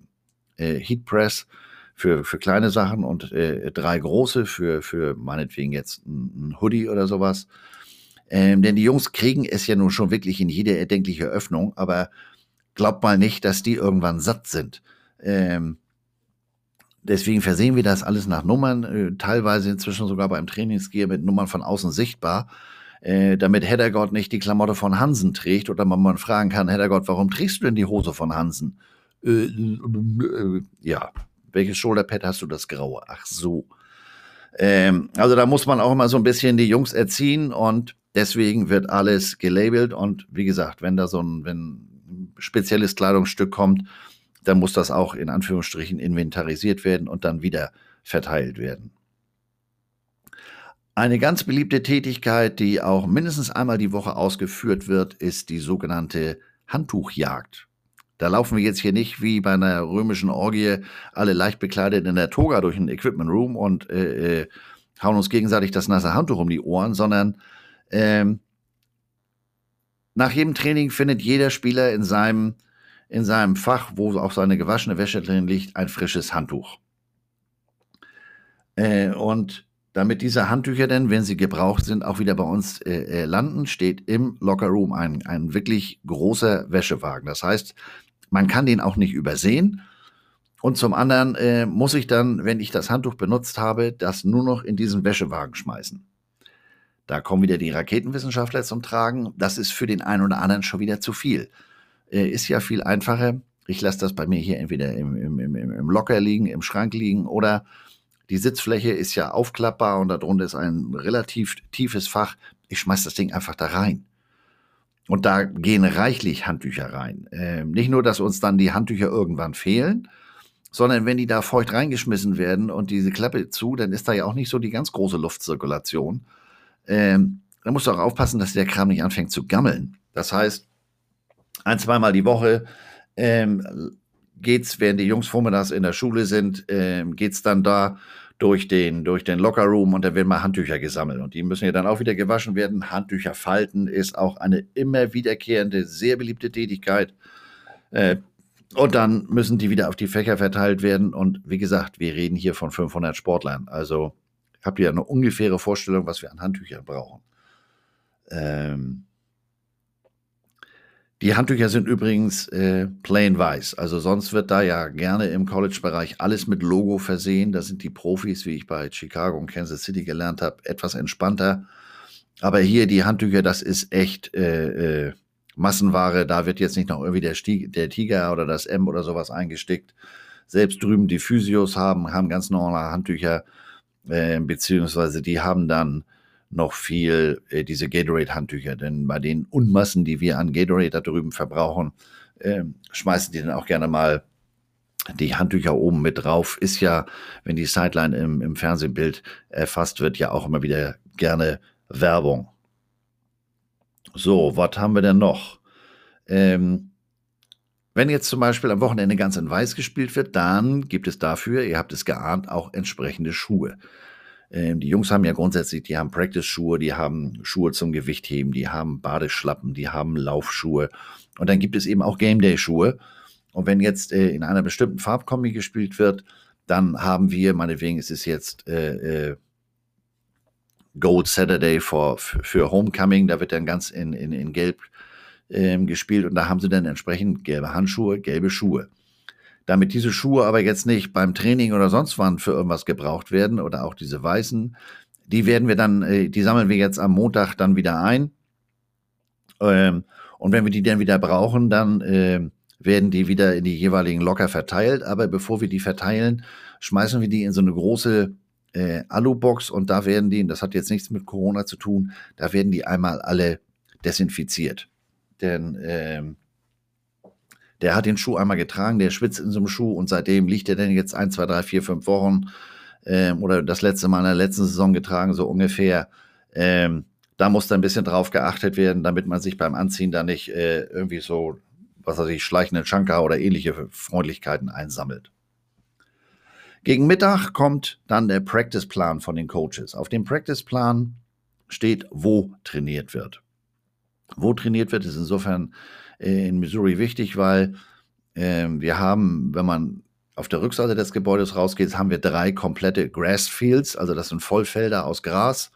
äh, Heatpress für, für kleine Sachen und äh, drei große für, für meinetwegen jetzt ein, Hoodie oder sowas. Ähm, denn die Jungs kriegen es ja nun schon wirklich in jede erdenkliche Öffnung, aber glaubt mal nicht, dass die irgendwann satt sind. Ähm, Deswegen versehen wir das alles nach Nummern, äh, teilweise inzwischen sogar beim Trainingsgear mit Nummern von außen sichtbar, äh, damit Heddergott nicht die Klamotte von Hansen trägt oder man fragen kann, Heddergott, warum trägst du denn die Hose von Hansen? Äh, ja, welches Shoulderpad hast du das graue? Ach so. Ähm, also da muss man auch immer so ein bisschen die Jungs erziehen und deswegen wird alles gelabelt und wie gesagt, wenn da so ein, wenn ein spezielles Kleidungsstück kommt, dann muss das auch in Anführungsstrichen inventarisiert werden und dann wieder verteilt werden. Eine ganz beliebte Tätigkeit, die auch mindestens einmal die Woche ausgeführt wird, ist die sogenannte Handtuchjagd. Da laufen wir jetzt hier nicht wie bei einer römischen Orgie alle leicht bekleidet in der Toga durch den Equipment Room und äh, äh, hauen uns gegenseitig das nasse Handtuch um die Ohren, sondern ähm, nach jedem Training findet jeder Spieler in seinem, in seinem Fach, wo auch seine gewaschene Wäsche drin liegt, ein frisches Handtuch. Äh, und damit diese Handtücher denn, wenn sie gebraucht sind, auch wieder bei uns äh, äh, landen, steht im Lockerroom ein, ein wirklich großer Wäschewagen. Das heißt, man kann den auch nicht übersehen. Und zum anderen äh, muss ich dann, wenn ich das Handtuch benutzt habe, das nur noch in diesen Wäschewagen schmeißen. Da kommen wieder die Raketenwissenschaftler zum Tragen. Das ist für den einen oder anderen schon wieder zu viel. Äh, ist ja viel einfacher. Ich lasse das bei mir hier entweder im, im, im, im Locker liegen, im Schrank liegen oder die Sitzfläche ist ja aufklappbar und darunter ist ein relativ tiefes Fach. Ich schmeiß das Ding einfach da rein. Und da gehen reichlich Handtücher rein. Ähm, nicht nur, dass uns dann die Handtücher irgendwann fehlen, sondern wenn die da feucht reingeschmissen werden und diese Klappe zu, dann ist da ja auch nicht so die ganz große Luftzirkulation. Ähm, da musst du auch aufpassen, dass der Kram nicht anfängt zu gammeln. Das heißt, ein, zweimal die Woche ähm, geht's, während die Jungs vormittags in der Schule sind, ähm, geht's dann da durch den, durch den Lockerroom und da werden mal Handtücher gesammelt. Und die müssen ja dann auch wieder gewaschen werden. Handtücher falten ist auch eine immer wiederkehrende, sehr beliebte Tätigkeit. Äh, und dann müssen die wieder auf die Fächer verteilt werden. Und wie gesagt, wir reden hier von 500 Sportlern. Also habt ihr eine ungefähre Vorstellung, was wir an Handtüchern brauchen. Ähm, die Handtücher sind übrigens äh, plain weiß. Also sonst wird da ja gerne im College-Bereich alles mit Logo versehen. Da sind die Profis, wie ich bei Chicago und Kansas City gelernt habe, etwas entspannter. Aber hier die Handtücher, das ist echt äh, äh, Massenware. Da wird jetzt nicht noch irgendwie der, Stieg, der Tiger oder das M oder sowas eingestickt. Selbst drüben die Physios haben, haben ganz normale Handtücher, äh, beziehungsweise die haben dann noch viel äh, diese Gatorade-Handtücher, denn bei den Unmassen, die wir an Gatorade da drüben verbrauchen, äh, schmeißen die dann auch gerne mal die Handtücher oben mit drauf. Ist ja, wenn die Sideline im, im Fernsehbild erfasst wird, ja auch immer wieder gerne Werbung. So, was haben wir denn noch? Ähm, wenn jetzt zum Beispiel am Wochenende ganz in Weiß gespielt wird, dann gibt es dafür, ihr habt es geahnt, auch entsprechende Schuhe. Ähm, die Jungs haben ja grundsätzlich, die haben Practice-Schuhe, die haben Schuhe zum Gewichtheben, die haben Badeschlappen, die haben Laufschuhe. Und dann gibt es eben auch Game Day-Schuhe. Und wenn jetzt äh, in einer bestimmten Farbkombi gespielt wird, dann haben wir, meinetwegen ist es jetzt äh, äh, Gold Saturday for, für Homecoming, da wird dann ganz in, in, in Gelb ähm, gespielt und da haben sie dann entsprechend gelbe Handschuhe, gelbe Schuhe. Damit diese Schuhe aber jetzt nicht beim Training oder sonst wann für irgendwas gebraucht werden oder auch diese weißen, die werden wir dann, äh, die sammeln wir jetzt am Montag dann wieder ein. Ähm, und wenn wir die dann wieder brauchen, dann äh, werden die wieder in die jeweiligen Locker verteilt. Aber bevor wir die verteilen, schmeißen wir die in so eine große äh, Alubox und da werden die, das hat jetzt nichts mit Corona zu tun, da werden die einmal alle desinfiziert. Denn ähm, der hat den Schuh einmal getragen, der schwitzt in so einem Schuh und seitdem liegt er dann jetzt ein, zwei, drei, vier, fünf Wochen ähm, oder das letzte Mal in der letzten Saison getragen, so ungefähr. Ähm, da muss da ein bisschen drauf geachtet werden, damit man sich beim Anziehen da nicht äh, irgendwie so, was weiß ich, schleichende Chanka oder ähnliche Freundlichkeiten einsammelt. Gegen Mittag kommt dann der Practice-Plan von den Coaches. Auf dem Practice-Plan steht, wo trainiert wird. Wo trainiert wird, ist insofern in Missouri wichtig, weil äh, wir haben, wenn man auf der Rückseite des Gebäudes rausgeht, haben wir drei komplette Grassfields, also das sind Vollfelder aus Gras.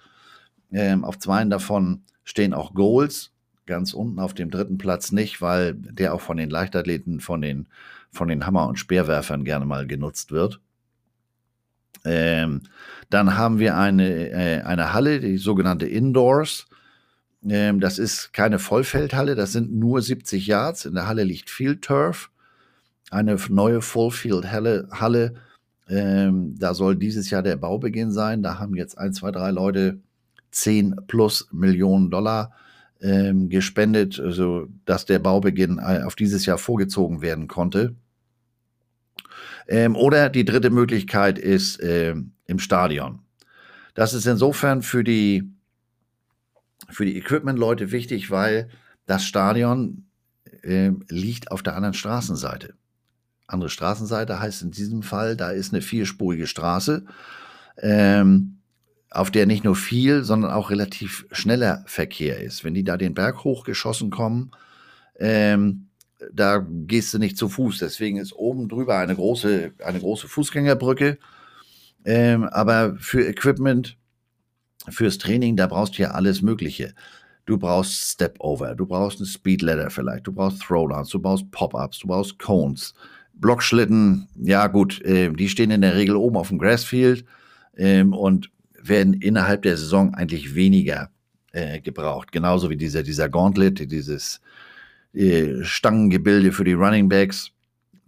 Ähm, auf zwei davon stehen auch Goals, ganz unten auf dem dritten Platz nicht, weil der auch von den Leichtathleten, von den, von den Hammer- und Speerwerfern gerne mal genutzt wird. Ähm, dann haben wir eine, äh, eine Halle, die sogenannte Indoors. Ähm, das ist keine Vollfeldhalle, das sind nur 70 Yards. In der Halle liegt Field Turf, eine neue Fullfield-Halle. Halle, ähm, da soll dieses Jahr der Baubeginn sein. Da haben jetzt ein, zwei, drei Leute 10 plus Millionen Dollar ähm, gespendet, so also, dass der Baubeginn äh, auf dieses Jahr vorgezogen werden konnte. Ähm, oder die dritte Möglichkeit ist ähm, im Stadion. Das ist insofern für die für die Equipment-Leute wichtig, weil das Stadion äh, liegt auf der anderen Straßenseite. Andere Straßenseite heißt in diesem Fall, da ist eine vierspurige Straße. Ähm, auf der nicht nur viel, sondern auch relativ schneller Verkehr ist. Wenn die da den Berg hochgeschossen kommen, ähm, da gehst du nicht zu Fuß. Deswegen ist oben drüber eine große, eine große Fußgängerbrücke. Ähm, aber für Equipment, fürs Training, da brauchst du ja alles Mögliche. Du brauchst Step-Over, du brauchst eine Speed-Ladder vielleicht, du brauchst Throwdowns, du brauchst Pop-Ups, du brauchst Cones. Blockschlitten, ja gut, äh, die stehen in der Regel oben auf dem Grassfield ähm, und werden innerhalb der Saison eigentlich weniger äh, gebraucht. Genauso wie dieser, dieser Gauntlet, dieses äh, Stangengebilde für die Running Backs.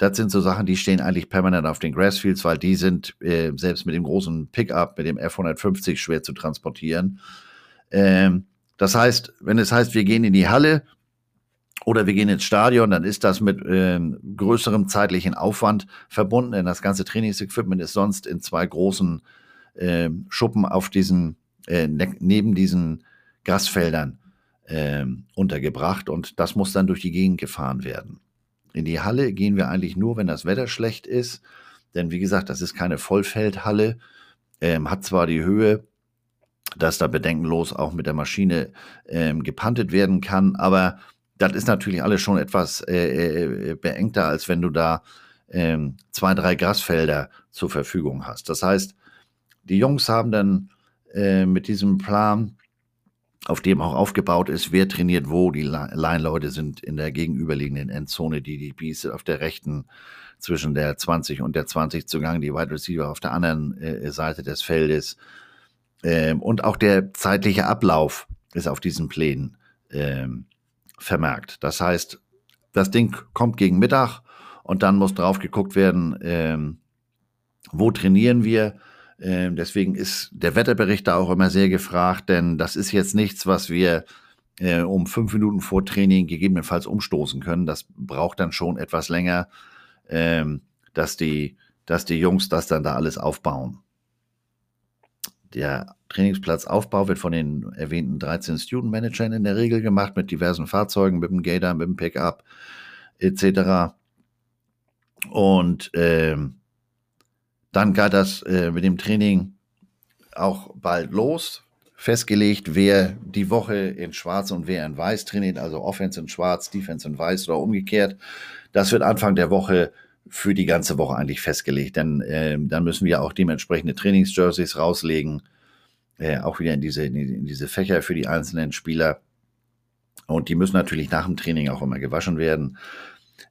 Das sind so Sachen, die stehen eigentlich permanent auf den Grassfields, weil die sind äh, selbst mit dem großen Pickup, mit dem F150 schwer zu transportieren. Ähm, das heißt, wenn es heißt, wir gehen in die Halle oder wir gehen ins Stadion, dann ist das mit ähm, größerem zeitlichen Aufwand verbunden, denn das ganze Trainingsequipment ist sonst in zwei großen äh, Schuppen auf diesen, äh, ne neben diesen Grasfeldern äh, untergebracht und das muss dann durch die Gegend gefahren werden. In die Halle gehen wir eigentlich nur, wenn das Wetter schlecht ist, denn wie gesagt, das ist keine Vollfeldhalle, ähm, hat zwar die Höhe, dass da bedenkenlos auch mit der Maschine ähm, gepantet werden kann, aber das ist natürlich alles schon etwas äh, äh beengter, als wenn du da ähm, zwei, drei Grasfelder zur Verfügung hast. Das heißt, die Jungs haben dann äh, mit diesem Plan, auf dem auch aufgebaut ist, wer trainiert wo. Die Line-Leute sind in der gegenüberliegenden Endzone, die DBs auf der rechten zwischen der 20 und der 20 zugang, die Wide Receiver auf der anderen äh, Seite des Feldes. Ähm, und auch der zeitliche Ablauf ist auf diesen Plänen ähm, vermerkt. Das heißt, das Ding kommt gegen Mittag und dann muss drauf geguckt werden, ähm, wo trainieren wir, ähm, deswegen ist der Wetterbericht da auch immer sehr gefragt, denn das ist jetzt nichts, was wir äh, um fünf Minuten vor Training gegebenenfalls umstoßen können. Das braucht dann schon etwas länger, ähm, dass, die, dass die Jungs das dann da alles aufbauen. Der Trainingsplatzaufbau wird von den erwähnten 13 Student Managern in der Regel gemacht mit diversen Fahrzeugen, mit dem Gator, mit dem Pickup etc. Und ähm, dann geht das äh, mit dem Training auch bald los. Festgelegt, wer die Woche in Schwarz und wer in Weiß trainiert, also Offense in Schwarz, Defense in Weiß oder umgekehrt. Das wird Anfang der Woche für die ganze Woche eigentlich festgelegt, denn äh, dann müssen wir auch dementsprechende Trainingsjerseys rauslegen, äh, auch wieder in diese, in diese Fächer für die einzelnen Spieler. Und die müssen natürlich nach dem Training auch immer gewaschen werden.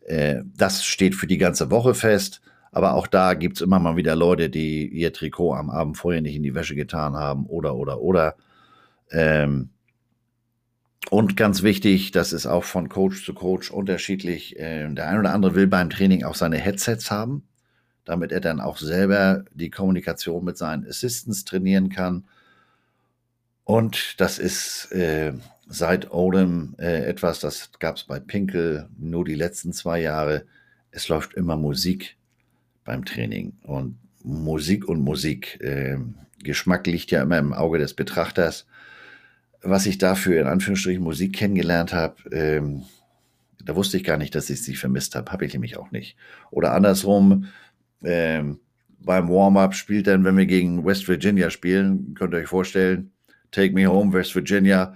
Äh, das steht für die ganze Woche fest. Aber auch da gibt es immer mal wieder Leute, die ihr Trikot am Abend vorher nicht in die Wäsche getan haben oder, oder, oder. Ähm, und ganz wichtig, das ist auch von Coach zu Coach unterschiedlich. Äh, der ein oder andere will beim Training auch seine Headsets haben, damit er dann auch selber die Kommunikation mit seinen Assistants trainieren kann. Und das ist äh, seit Odom äh, etwas, das gab es bei Pinkel nur die letzten zwei Jahre. Es läuft immer Musik beim Training. Und Musik und Musik. Äh, Geschmack liegt ja immer im Auge des Betrachters. Was ich dafür in Anführungsstrichen Musik kennengelernt habe, ähm, da wusste ich gar nicht, dass ich sie vermisst habe. Habe ich nämlich auch nicht. Oder andersrum, ähm, beim Warm-up spielt dann, wenn wir gegen West Virginia spielen, könnt ihr euch vorstellen, Take Me Home, West Virginia,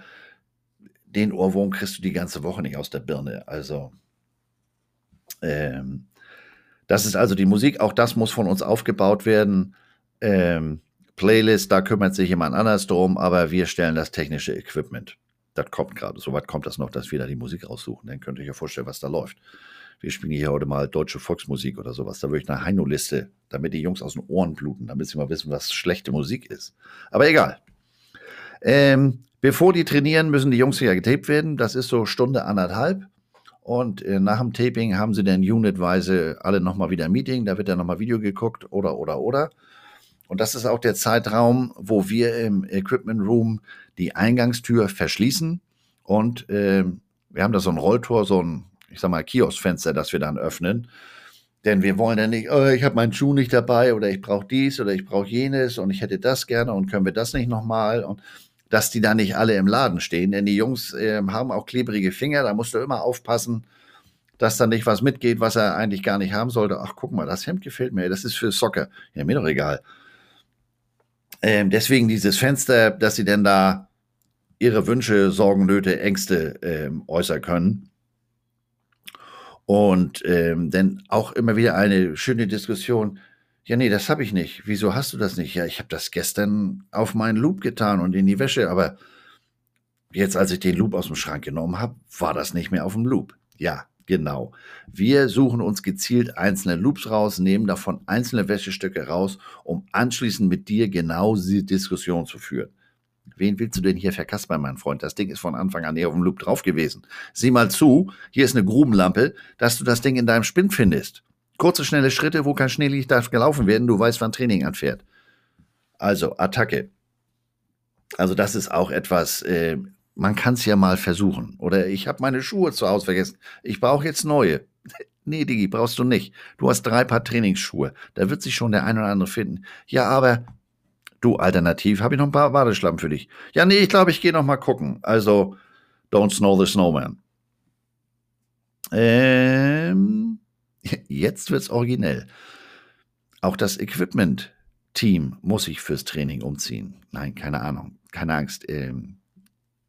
den Ohrwurm kriegst du die ganze Woche nicht aus der Birne. Also, ähm, das ist also die Musik, auch das muss von uns aufgebaut werden. Ähm, Playlist, da kümmert sich jemand anders drum, aber wir stellen das technische Equipment. Das kommt gerade. Soweit kommt das noch, dass wir da die Musik raussuchen. Dann könnt ihr euch ja vorstellen, was da läuft. Wir spielen hier heute mal deutsche Volksmusik oder sowas. Da würde ich eine Heino-Liste, damit die Jungs aus den Ohren bluten, damit sie mal wissen, was schlechte Musik ist. Aber egal. Ähm, bevor die trainieren, müssen die Jungs ja getaped werden. Das ist so Stunde anderthalb. Und äh, nach dem Taping haben sie dann unitweise alle nochmal wieder ein Meeting, da wird dann nochmal Video geguckt oder, oder, oder. Und das ist auch der Zeitraum, wo wir im Equipment Room die Eingangstür verschließen. Und äh, wir haben da so ein Rolltor, so ein, ich sag mal, Kioskfenster, das wir dann öffnen. Denn wir wollen ja nicht, oh, ich habe meinen Schuh nicht dabei oder ich brauche dies oder ich brauche jenes und ich hätte das gerne und können wir das nicht nochmal. Und dass die da nicht alle im Laden stehen, denn die Jungs äh, haben auch klebrige Finger, da musst du immer aufpassen, dass da nicht was mitgeht, was er eigentlich gar nicht haben sollte. Ach, guck mal, das Hemd gefällt mir, das ist für Soccer. Ja, mir doch egal. Ähm, deswegen dieses Fenster, dass sie denn da ihre Wünsche, Sorgen, Nöte, Ängste ähm, äußern können. Und ähm, dann auch immer wieder eine schöne Diskussion. Ja, nee, das habe ich nicht. Wieso hast du das nicht? Ja, ich habe das gestern auf meinen Loop getan und in die Wäsche, aber jetzt, als ich den Loop aus dem Schrank genommen habe, war das nicht mehr auf dem Loop. Ja, genau. Wir suchen uns gezielt einzelne Loops raus, nehmen davon einzelne Wäschestücke raus, um anschließend mit dir genau diese Diskussion zu führen. Wen willst du denn hier verkaspern, mein Freund? Das Ding ist von Anfang an hier auf dem Loop drauf gewesen. Sieh mal zu, hier ist eine Grubenlampe, dass du das Ding in deinem Spind findest. Kurze, schnelle Schritte, wo kein Schnee liegt, darf gelaufen werden. Du weißt, wann Training anfährt. Also, Attacke. Also, das ist auch etwas, äh, man kann es ja mal versuchen. Oder ich habe meine Schuhe zu Hause vergessen. Ich brauche jetzt neue. Nee, Digi, brauchst du nicht. Du hast drei Paar Trainingsschuhe. Da wird sich schon der ein oder andere finden. Ja, aber Du, alternativ habe ich noch ein paar Badeschlappen für dich. Ja, nee, ich glaube, ich gehe noch mal gucken. Also, Don't Snow the Snowman. Ähm, jetzt wird's originell. Auch das Equipment-Team muss sich fürs Training umziehen. Nein, keine Ahnung. Keine Angst. Ähm,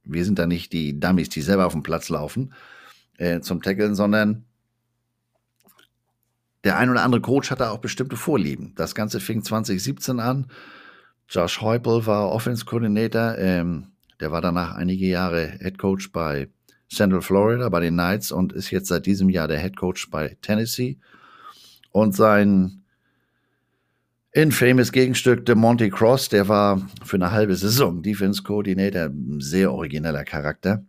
wir sind da nicht die Dummies, die selber auf dem Platz laufen äh, zum Tackeln, sondern der ein oder andere Coach hat da auch bestimmte Vorlieben. Das Ganze fing 2017 an Josh Heupel war Offense Coordinator. Ähm, der war danach einige Jahre Head Coach bei Central Florida, bei den Knights und ist jetzt seit diesem Jahr der Head Coach bei Tennessee. Und sein infamous Gegenstück, der Monty Cross, der war für eine halbe Saison Defense Coordinator, ein sehr origineller Charakter.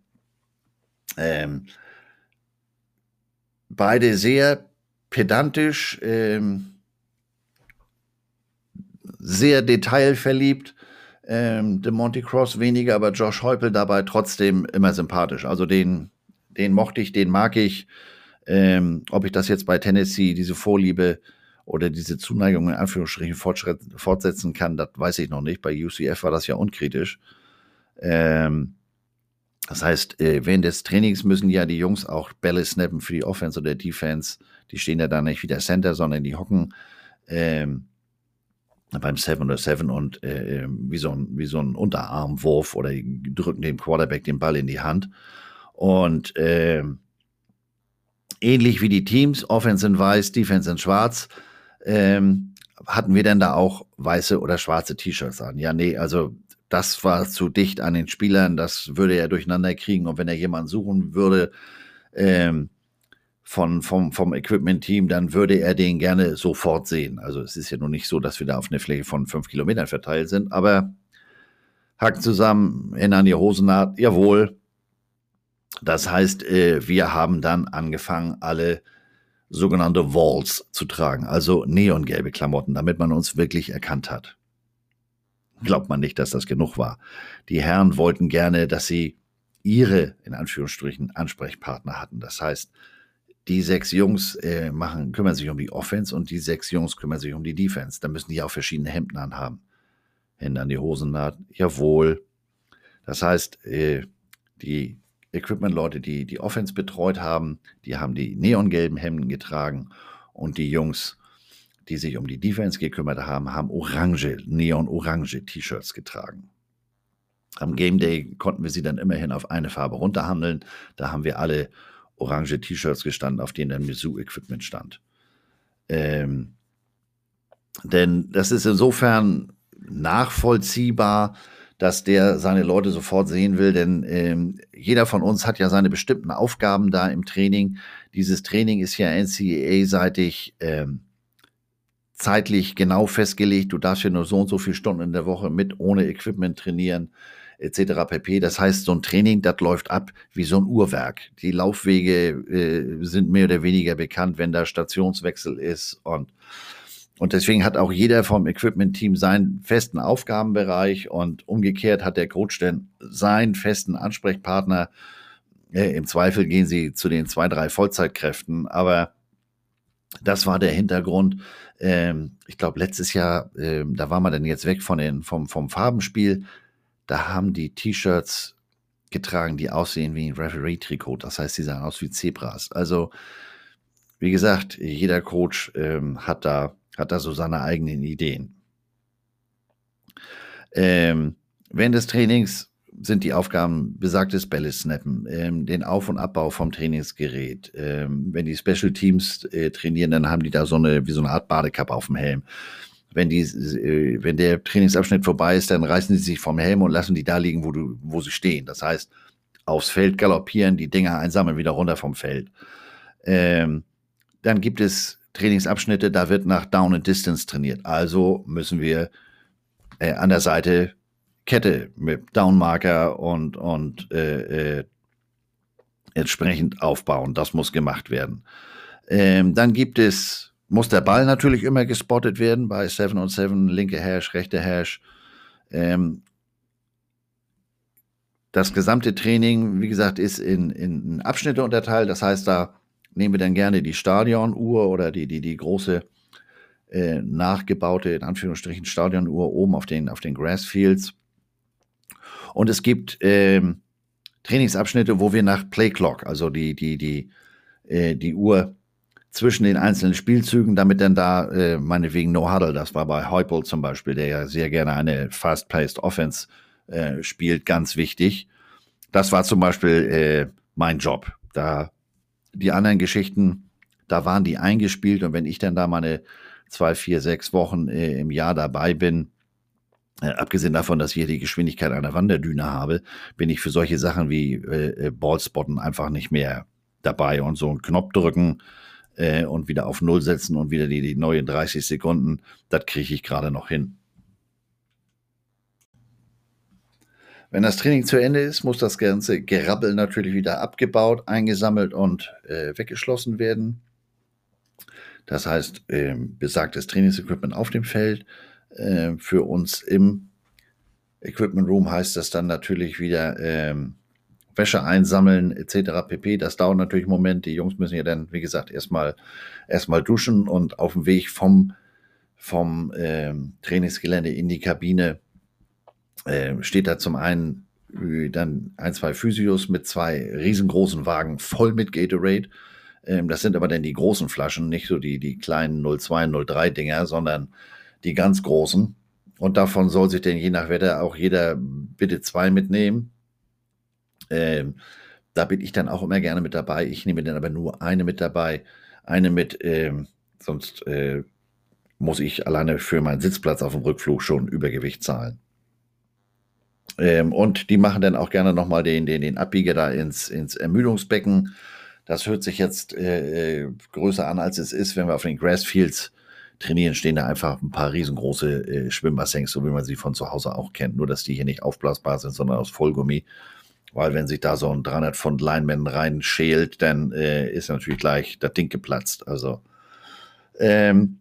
Ähm, beide sehr pedantisch, ähm, sehr detailverliebt. Ähm, de Monty Cross weniger, aber Josh Heupel dabei trotzdem immer sympathisch. Also den, den mochte ich, den mag ich. Ähm, ob ich das jetzt bei Tennessee, diese Vorliebe oder diese Zuneigung in Anführungsstrichen fortsetzen kann, das weiß ich noch nicht. Bei UCF war das ja unkritisch. Ähm, das heißt, äh, während des Trainings müssen ja die Jungs auch Bälle snappen für die Offense oder Defense. Die stehen ja da nicht wie der Center, sondern die hocken. Ähm, beim Seven oder Seven und äh, ähm, wie, so ein, wie so ein Unterarmwurf oder drücken dem Quarterback den Ball in die Hand. Und äh, ähnlich wie die Teams, Offense in weiß, Defense in schwarz, ähm, hatten wir denn da auch weiße oder schwarze T-Shirts an? Ja, nee, also das war zu dicht an den Spielern, das würde er durcheinander kriegen. Und wenn er jemanden suchen würde, ähm, von, vom, vom Equipment-Team, dann würde er den gerne sofort sehen. Also es ist ja nun nicht so, dass wir da auf eine Fläche von fünf Kilometern verteilt sind, aber Hacken zusammen, Hände an die Hosennaht, jawohl. Das heißt, äh, wir haben dann angefangen, alle sogenannte Walls zu tragen, also neongelbe Klamotten, damit man uns wirklich erkannt hat. Glaubt man nicht, dass das genug war. Die Herren wollten gerne, dass sie ihre, in Anführungsstrichen, Ansprechpartner hatten. Das heißt, die sechs Jungs äh, machen, kümmern sich um die Offense und die sechs Jungs kümmern sich um die Defense. Da müssen die auch verschiedene Hemden anhaben. Hände an die Hosennaht, jawohl. Das heißt, äh, die Equipment-Leute, die die Offense betreut haben, die haben die neongelben Hemden getragen und die Jungs, die sich um die Defense gekümmert haben, haben orange, neon-orange T-Shirts getragen. Am Game Day konnten wir sie dann immerhin auf eine Farbe runterhandeln. Da haben wir alle orange T-Shirts gestanden, auf denen dann Mizzou Equipment stand. Ähm, denn das ist insofern nachvollziehbar, dass der seine Leute sofort sehen will, denn ähm, jeder von uns hat ja seine bestimmten Aufgaben da im Training. Dieses Training ist ja NCAA-seitig ähm, zeitlich genau festgelegt. Du darfst ja nur so und so viele Stunden in der Woche mit ohne Equipment trainieren etc. pp. Das heißt, so ein Training, das läuft ab wie so ein Uhrwerk. Die Laufwege äh, sind mehr oder weniger bekannt, wenn da Stationswechsel ist und und deswegen hat auch jeder vom Equipment-Team seinen festen Aufgabenbereich und umgekehrt hat der Coach dann seinen festen Ansprechpartner. Äh, Im Zweifel gehen sie zu den zwei, drei Vollzeitkräften, aber das war der Hintergrund. Ähm, ich glaube, letztes Jahr, ähm, da war man dann jetzt weg von den, vom, vom Farbenspiel da haben die T-Shirts getragen, die aussehen wie ein Referee-Trikot. Das heißt, die sahen aus wie Zebras. Also, wie gesagt, jeder Coach ähm, hat, da, hat da so seine eigenen Ideen. Ähm, während des Trainings sind die Aufgaben besagtes Bälle snappen, ähm, den Auf- und Abbau vom Trainingsgerät. Ähm, wenn die Special Teams äh, trainieren, dann haben die da so eine, wie so eine Art Badekappe auf dem Helm. Wenn die, äh, wenn der Trainingsabschnitt vorbei ist, dann reißen sie sich vom Helm und lassen die da liegen, wo du, wo sie stehen. Das heißt, aufs Feld galoppieren, die Dinger einsammeln, wieder runter vom Feld. Ähm, dann gibt es Trainingsabschnitte, da wird nach Down and Distance trainiert. Also müssen wir äh, an der Seite Kette mit Downmarker und, und äh, äh, entsprechend aufbauen. Das muss gemacht werden. Ähm, dann gibt es, muss der Ball natürlich immer gespottet werden bei 7 und 7, linke Hash, rechte Hash. Ähm, das gesamte Training, wie gesagt, ist in, in Abschnitte unterteilt. Das heißt, da nehmen wir dann gerne die Stadionuhr oder die, die, die große äh, nachgebaute, in Anführungsstrichen, Stadionuhr oben auf den, auf den Grassfields. Und es gibt ähm, Trainingsabschnitte, wo wir nach Playclock, also die, die, die, äh, die Uhr zwischen den einzelnen Spielzügen, damit dann da äh, meinetwegen No Huddle, das war bei Heupel zum Beispiel, der ja sehr gerne eine Fast-Paced Offense äh, spielt, ganz wichtig. Das war zum Beispiel äh, mein Job. Da die anderen Geschichten, da waren die eingespielt und wenn ich dann da meine zwei, vier, sechs Wochen äh, im Jahr dabei bin, äh, abgesehen davon, dass ich hier die Geschwindigkeit einer Wanderdüne habe, bin ich für solche Sachen wie äh, äh, Ballspotten einfach nicht mehr dabei und so einen Knopf drücken äh, und wieder auf Null setzen und wieder die, die neuen 30 Sekunden, das kriege ich gerade noch hin. Wenn das Training zu Ende ist, muss das ganze Gerabbel natürlich wieder abgebaut, eingesammelt und äh, weggeschlossen werden. Das heißt, äh, besagtes Trainingsequipment auf dem Feld. Äh, für uns im Equipment Room heißt das dann natürlich wieder ähm, Wäsche einsammeln etc. pp. Das dauert natürlich einen Moment. Die Jungs müssen ja dann, wie gesagt, erstmal erstmal duschen und auf dem Weg vom, vom ähm, Trainingsgelände in die Kabine äh, steht da zum einen äh, dann ein, zwei Physios mit zwei riesengroßen Wagen voll mit Gatorade. Ähm, das sind aber dann die großen Flaschen, nicht so die, die kleinen 02, 03 Dinger, sondern die ganz großen. Und davon soll sich denn je nach Wetter auch jeder bitte zwei mitnehmen. Ähm, da bin ich dann auch immer gerne mit dabei. Ich nehme dann aber nur eine mit dabei. Eine mit, ähm, sonst äh, muss ich alleine für meinen Sitzplatz auf dem Rückflug schon Übergewicht zahlen. Ähm, und die machen dann auch gerne nochmal den, den, den Abbieger da ins, ins Ermüdungsbecken. Das hört sich jetzt äh, äh, größer an, als es ist. Wenn wir auf den Grassfields trainieren, stehen da einfach ein paar riesengroße äh, Schwimmbassins, so wie man sie von zu Hause auch kennt. Nur, dass die hier nicht aufblasbar sind, sondern aus Vollgummi. Weil wenn sich da so ein 300 Pfund Lineman reinschält, dann äh, ist natürlich gleich das Ding geplatzt. Also, ähm,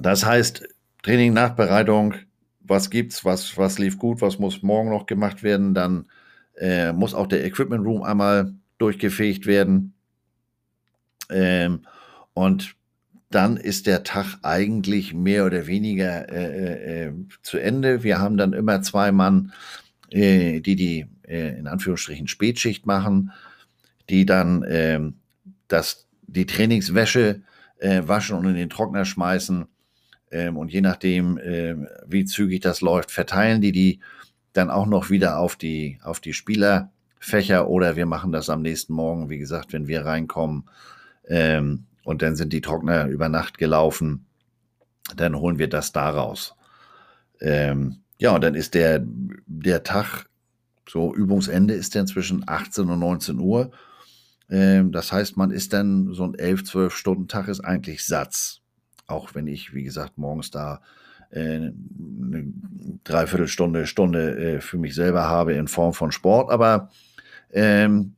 das heißt, Training, Nachbereitung, was gibt's, was, was lief gut, was muss morgen noch gemacht werden, dann äh, muss auch der Equipment Room einmal durchgefegt werden. Ähm, und dann ist der Tag eigentlich mehr oder weniger äh, äh, zu Ende. Wir haben dann immer zwei Mann, äh, die die äh, in Anführungsstrichen Spätschicht machen, die dann ähm, das, die Trainingswäsche äh, waschen und in den Trockner schmeißen ähm, und je nachdem, äh, wie zügig das läuft, verteilen die die dann auch noch wieder auf die, auf die Spielerfächer oder wir machen das am nächsten Morgen, wie gesagt, wenn wir reinkommen ähm, und dann sind die Trockner über Nacht gelaufen, dann holen wir das daraus. Ähm, ja, und dann ist der, der Tag, so Übungsende ist dann zwischen 18 und 19 Uhr. Ähm, das heißt, man ist dann so ein 11, 12 Stunden Tag ist eigentlich Satz. Auch wenn ich, wie gesagt, morgens da äh, eine Dreiviertelstunde, Stunde äh, für mich selber habe in Form von Sport. Aber ähm,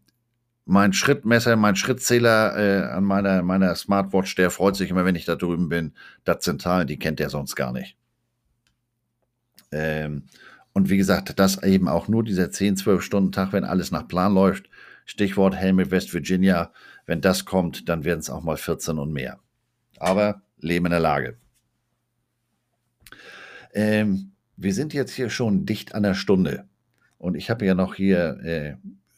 mein Schrittmesser, mein Schrittzähler äh, an meiner, meiner Smartwatch, der freut sich immer, wenn ich da drüben bin. Das Zentral, die kennt der sonst gar nicht. Ähm, und wie gesagt, das eben auch nur dieser 10, 12 Stunden Tag, wenn alles nach Plan läuft. Stichwort Helmet West Virginia. Wenn das kommt, dann werden es auch mal 14 und mehr. Aber Leben in der Lage. Ähm, wir sind jetzt hier schon dicht an der Stunde. Und ich habe ja noch hier äh,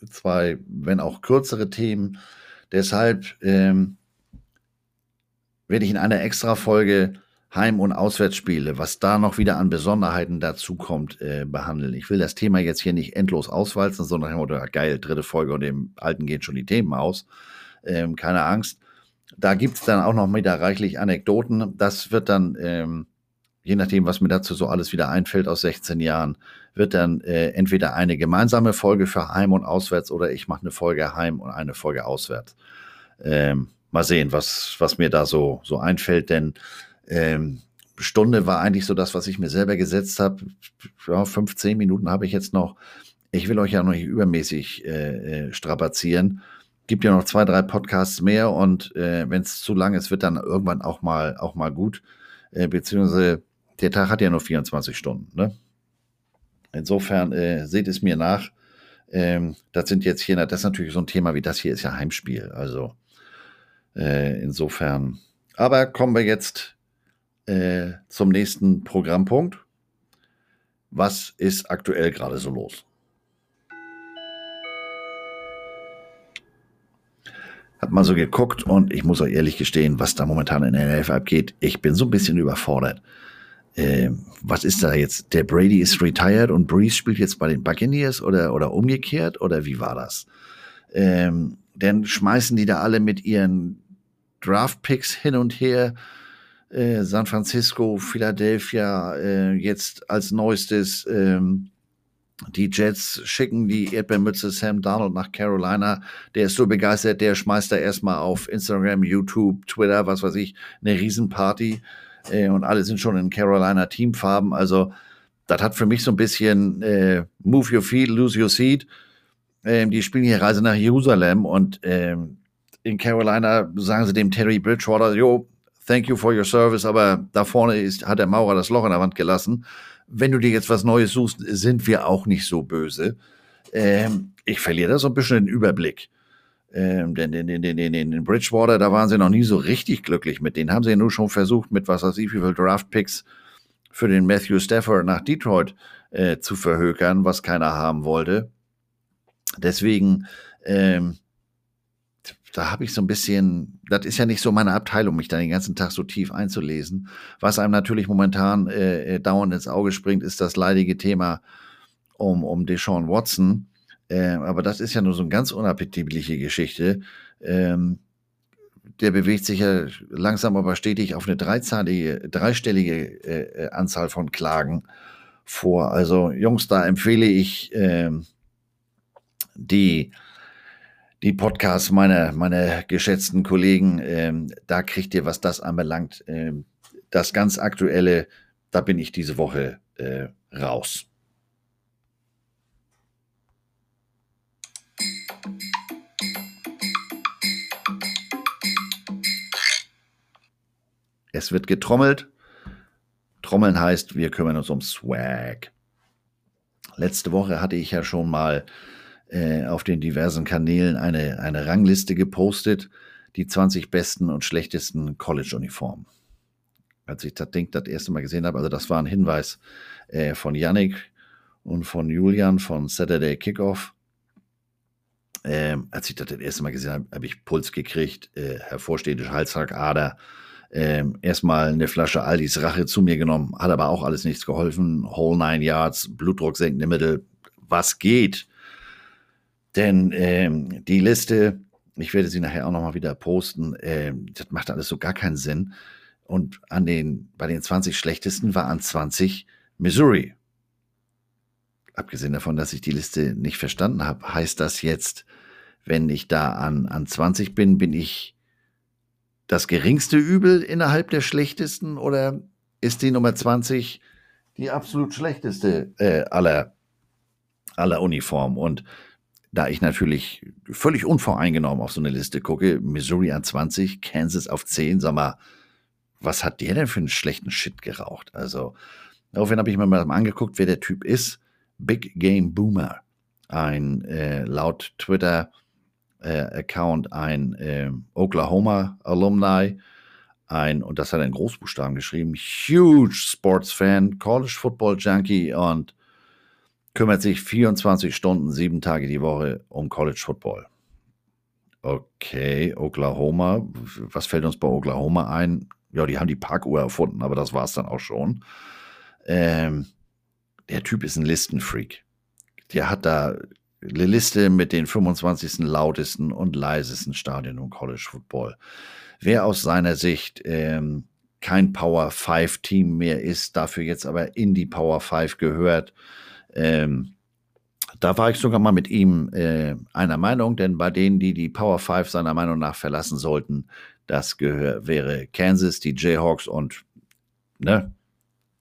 zwei, wenn auch kürzere Themen. Deshalb ähm, werde ich in einer Extra-Folge Heim- und Auswärtsspiele, was da noch wieder an Besonderheiten dazukommt, äh, behandeln. Ich will das Thema jetzt hier nicht endlos auswalzen, sondern oder geil, dritte Folge und dem alten gehen schon die Themen aus. Ähm, keine Angst. Da gibt es dann auch noch wieder reichlich Anekdoten. Das wird dann, ähm, je nachdem, was mir dazu so alles wieder einfällt aus 16 Jahren, wird dann äh, entweder eine gemeinsame Folge für Heim und Auswärts oder ich mache eine Folge Heim und eine Folge Auswärts. Ähm, mal sehen, was, was mir da so, so einfällt, denn ähm, Stunde war eigentlich so das, was ich mir selber gesetzt habe. Ja, 15 Minuten habe ich jetzt noch. Ich will euch ja noch nicht übermäßig äh, äh, strapazieren. Gibt ja noch zwei, drei Podcasts mehr und äh, wenn es zu lang ist, wird dann irgendwann auch mal, auch mal gut. Äh, beziehungsweise der Tag hat ja nur 24 Stunden. Ne? Insofern äh, seht es mir nach. Ähm, das sind jetzt hier, das ist natürlich so ein Thema wie das hier ist ja Heimspiel. Also äh, insofern. Aber kommen wir jetzt äh, zum nächsten Programmpunkt. Was ist aktuell gerade so los? Hab mal so geguckt und ich muss euch ehrlich gestehen, was da momentan in der NFL abgeht. Ich bin so ein bisschen überfordert. Äh, was ist da jetzt? Der Brady ist retired und Breeze spielt jetzt bei den Buccaneers oder, oder umgekehrt? Oder wie war das? Ähm, dann schmeißen die da alle mit ihren Draft-Picks hin und her. Äh, San Francisco, Philadelphia, äh, jetzt als neuestes ähm, die Jets schicken die Erdbeermütze Sam Donald nach Carolina. Der ist so begeistert, der schmeißt da erstmal auf Instagram, YouTube, Twitter, was weiß ich, eine Riesenparty. Äh, und alle sind schon in Carolina Teamfarben. Also, das hat für mich so ein bisschen äh, Move your feet, lose your seat. Ähm, die spielen hier Reise nach Jerusalem und ähm, in Carolina sagen sie dem Terry Bridgewater, jo, thank you for your service, aber da vorne ist, hat der Maurer das Loch in der Wand gelassen. Wenn du dir jetzt was Neues suchst, sind wir auch nicht so böse. Ähm, ich verliere da so ein bisschen den Überblick. Ähm, denn in, in, in, in, Bridgewater, da waren sie noch nie so richtig glücklich mit. Den haben sie ja nur schon versucht, mit was weiß ich, wie viel Draft-Picks für den Matthew Stafford nach Detroit äh, zu verhökern, was keiner haben wollte. Deswegen, ähm, da habe ich so ein bisschen, das ist ja nicht so meine Abteilung, mich da den ganzen Tag so tief einzulesen. Was einem natürlich momentan äh, äh, dauernd ins Auge springt, ist das leidige Thema um, um Deshaun Watson. Äh, aber das ist ja nur so eine ganz unappetitliche Geschichte. Ähm, der bewegt sich ja langsam aber stetig auf eine dreizahlige, dreistellige äh, äh, Anzahl von Klagen vor. Also Jungs, da empfehle ich ähm, die die Podcasts meiner, meiner geschätzten Kollegen, ähm, da kriegt ihr, was das anbelangt, ähm, das ganz aktuelle, da bin ich diese Woche äh, raus. Es wird getrommelt. Trommeln heißt, wir kümmern uns um Swag. Letzte Woche hatte ich ja schon mal äh, auf den diversen Kanälen eine, eine Rangliste gepostet, die 20 besten und schlechtesten College-Uniformen. Als ich das Ding das erste Mal gesehen habe, also das war ein Hinweis äh, von Yannick und von Julian von Saturday Kickoff. Ähm, als ich das das erste Mal gesehen habe, habe ich Puls gekriegt, äh, hervorstehende Halsschlagader. Ähm, erstmal eine Flasche Aldis Rache zu mir genommen, hat aber auch alles nichts geholfen. Whole Nine Yards, Blutdruck senkende Mittel. Was geht? Denn ähm, die Liste, ich werde sie nachher auch nochmal wieder posten, ähm, das macht alles so gar keinen Sinn. Und an den, bei den 20 schlechtesten war an 20 Missouri. Abgesehen davon, dass ich die Liste nicht verstanden habe, heißt das jetzt, wenn ich da an, an 20 bin, bin ich das geringste Übel innerhalb der schlechtesten oder ist die Nummer 20 die absolut schlechteste äh, aller, aller Uniformen? Und da ich natürlich völlig unvoreingenommen auf so eine Liste gucke, Missouri an 20, Kansas auf 10, sag mal, was hat der denn für einen schlechten Shit geraucht? Also, daraufhin habe ich mir mal angeguckt, wer der Typ ist. Big Game Boomer. Ein äh, laut Twitter-Account äh, ein äh, Oklahoma-Alumni, ein, und das hat er in Großbuchstaben geschrieben, huge Sports-Fan, College Football Junkie und kümmert sich 24 Stunden, sieben Tage die Woche um College Football. Okay, Oklahoma. Was fällt uns bei Oklahoma ein? ja, die haben die Parkuhr erfunden, aber das war es dann auch schon. Ähm, der Typ ist ein Listenfreak. Der hat da eine Liste mit den 25. lautesten und leisesten Stadien im College Football. Wer aus seiner Sicht ähm, kein Power 5 Team mehr ist, dafür jetzt aber in die Power 5 gehört, ähm, da war ich sogar mal mit ihm äh, einer Meinung, denn bei denen, die die Power 5 seiner Meinung nach verlassen sollten, das gehör, wäre Kansas, die Jayhawks und ne,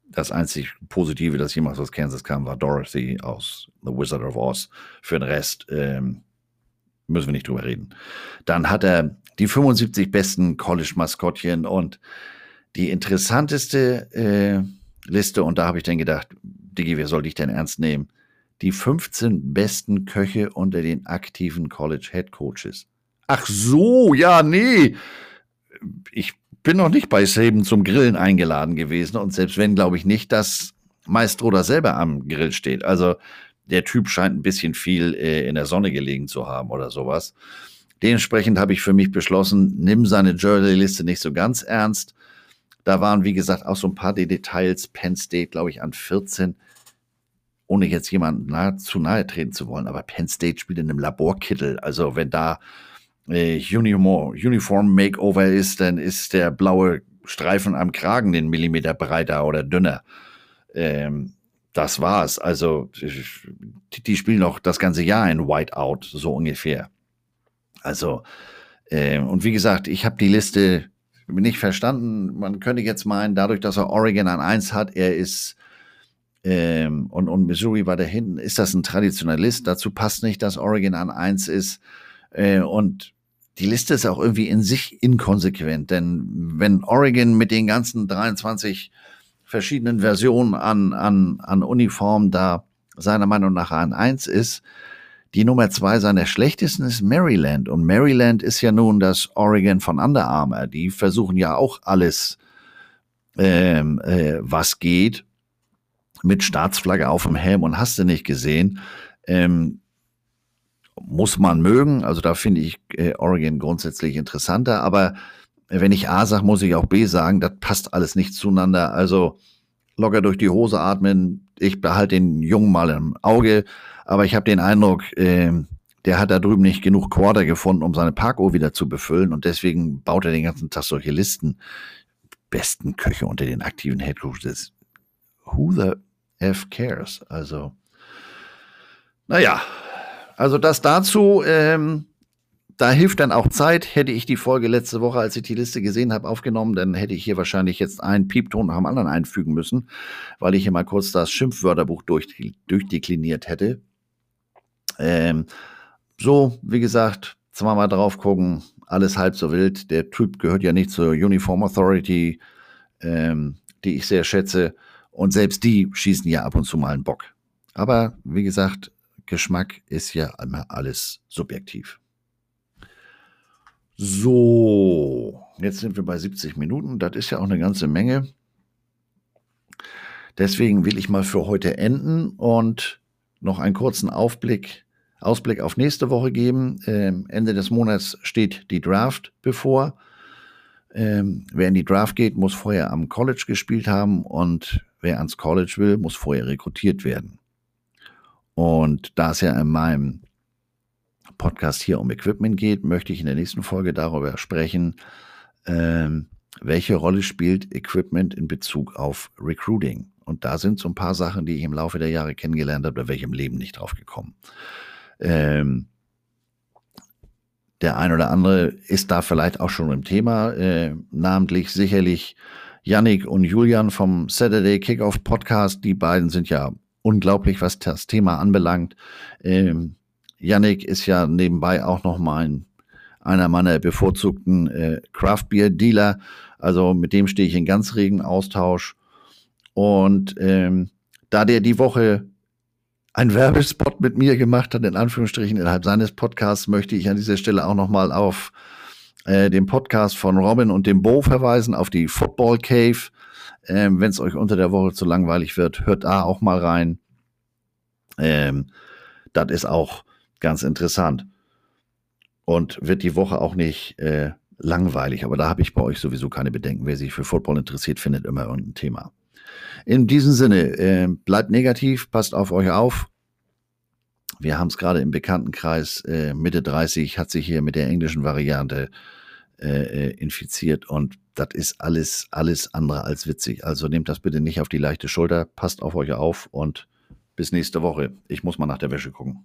das einzig Positive, das jemals aus Kansas kam, war Dorothy aus The Wizard of Oz. Für den Rest ähm, müssen wir nicht drüber reden. Dann hat er die 75 besten College-Maskottchen und die interessanteste äh, Liste, und da habe ich dann gedacht, Diggi, wer soll dich denn ernst nehmen? Die 15 besten Köche unter den aktiven College Head Coaches. Ach so, ja, nee. Ich bin noch nicht bei Saban zum Grillen eingeladen gewesen und selbst wenn, glaube ich nicht, dass Maestro da selber am Grill steht. Also der Typ scheint ein bisschen viel äh, in der Sonne gelegen zu haben oder sowas. Dementsprechend habe ich für mich beschlossen, nimm seine Jersey-Liste nicht so ganz ernst. Da waren, wie gesagt, auch so ein paar Details. Penn State, glaube ich, an 14. Ohne jetzt jemanden nahe, zu nahe treten zu wollen. Aber Penn State spielt in einem Laborkittel. Also wenn da äh, Uniform, Makeover ist, dann ist der blaue Streifen am Kragen den Millimeter breiter oder dünner. Ähm, das war's. Also die, die spielen auch das ganze Jahr in Whiteout, so ungefähr. Also, äh, und wie gesagt, ich habe die Liste nicht verstanden. Man könnte jetzt meinen, dadurch, dass er Oregon an 1 hat, er ist ähm, und, und Missouri war da hinten, ist das ein Traditionalist. Dazu passt nicht, dass Oregon an 1 ist. Äh, und die Liste ist auch irgendwie in sich inkonsequent, denn wenn Oregon mit den ganzen 23 verschiedenen Versionen an, an, an Uniformen da seiner Meinung nach an 1 ist, die Nummer zwei seiner schlechtesten ist Maryland. Und Maryland ist ja nun das Oregon von Under Armour. Die versuchen ja auch alles, ähm, äh, was geht, mit Staatsflagge auf dem Helm und hast du nicht gesehen. Ähm, muss man mögen. Also da finde ich äh, Oregon grundsätzlich interessanter. Aber wenn ich A sage, muss ich auch B sagen. Das passt alles nicht zueinander. Also locker durch die Hose atmen. Ich behalte den Jungen mal im Auge. Aber ich habe den Eindruck, äh, der hat da drüben nicht genug Quarter gefunden, um seine Parkuhr wieder zu befüllen. Und deswegen baut er den ganzen Tag solche Listen. Besten Köche unter den aktiven Headcoaches. Who the F cares? Also, naja, also das dazu. Ähm, da hilft dann auch Zeit. Hätte ich die Folge letzte Woche, als ich die Liste gesehen habe, aufgenommen, dann hätte ich hier wahrscheinlich jetzt einen Piepton nach dem anderen einfügen müssen, weil ich hier mal kurz das Schimpfwörterbuch durch, durchdekliniert hätte. Ähm, so, wie gesagt, zweimal drauf gucken, alles halb so wild. Der Typ gehört ja nicht zur Uniform Authority, ähm, die ich sehr schätze. Und selbst die schießen ja ab und zu mal einen Bock. Aber wie gesagt, Geschmack ist ja immer alles subjektiv. So, jetzt sind wir bei 70 Minuten. Das ist ja auch eine ganze Menge. Deswegen will ich mal für heute enden und noch einen kurzen Aufblick, Ausblick auf nächste Woche geben. Ähm, Ende des Monats steht die Draft bevor. Ähm, wer in die Draft geht, muss vorher am College gespielt haben und wer ans College will, muss vorher rekrutiert werden. Und da es ja in meinem Podcast hier um Equipment geht, möchte ich in der nächsten Folge darüber sprechen, ähm, welche Rolle spielt Equipment in Bezug auf Recruiting. Und da sind so ein paar Sachen, die ich im Laufe der Jahre kennengelernt habe, da wäre im Leben nicht drauf gekommen. Ähm, der ein oder andere ist da vielleicht auch schon im Thema, äh, namentlich sicherlich Yannick und Julian vom Saturday Kickoff Podcast. Die beiden sind ja unglaublich, was das Thema anbelangt. Ähm, Yannick ist ja nebenbei auch noch mal ein, einer meiner bevorzugten äh, Craft Beer Dealer. Also mit dem stehe ich in ganz regen Austausch. Und ähm, da der die Woche ein Werbespot mit mir gemacht hat, in Anführungsstrichen, innerhalb seines Podcasts, möchte ich an dieser Stelle auch noch mal auf äh, den Podcast von Robin und dem Bo verweisen, auf die Football Cave. Ähm, Wenn es euch unter der Woche zu langweilig wird, hört da auch mal rein. Ähm, das ist auch ganz interessant. Und wird die Woche auch nicht äh, langweilig. Aber da habe ich bei euch sowieso keine Bedenken. Wer sich für Football interessiert, findet immer irgendein Thema. In diesem Sinne, äh, bleibt negativ, passt auf euch auf. Wir haben es gerade im Bekanntenkreis, äh, Mitte 30 hat sich hier mit der englischen Variante äh, äh, infiziert und das ist alles, alles andere als witzig. Also nehmt das bitte nicht auf die leichte Schulter, passt auf euch auf und bis nächste Woche. Ich muss mal nach der Wäsche gucken.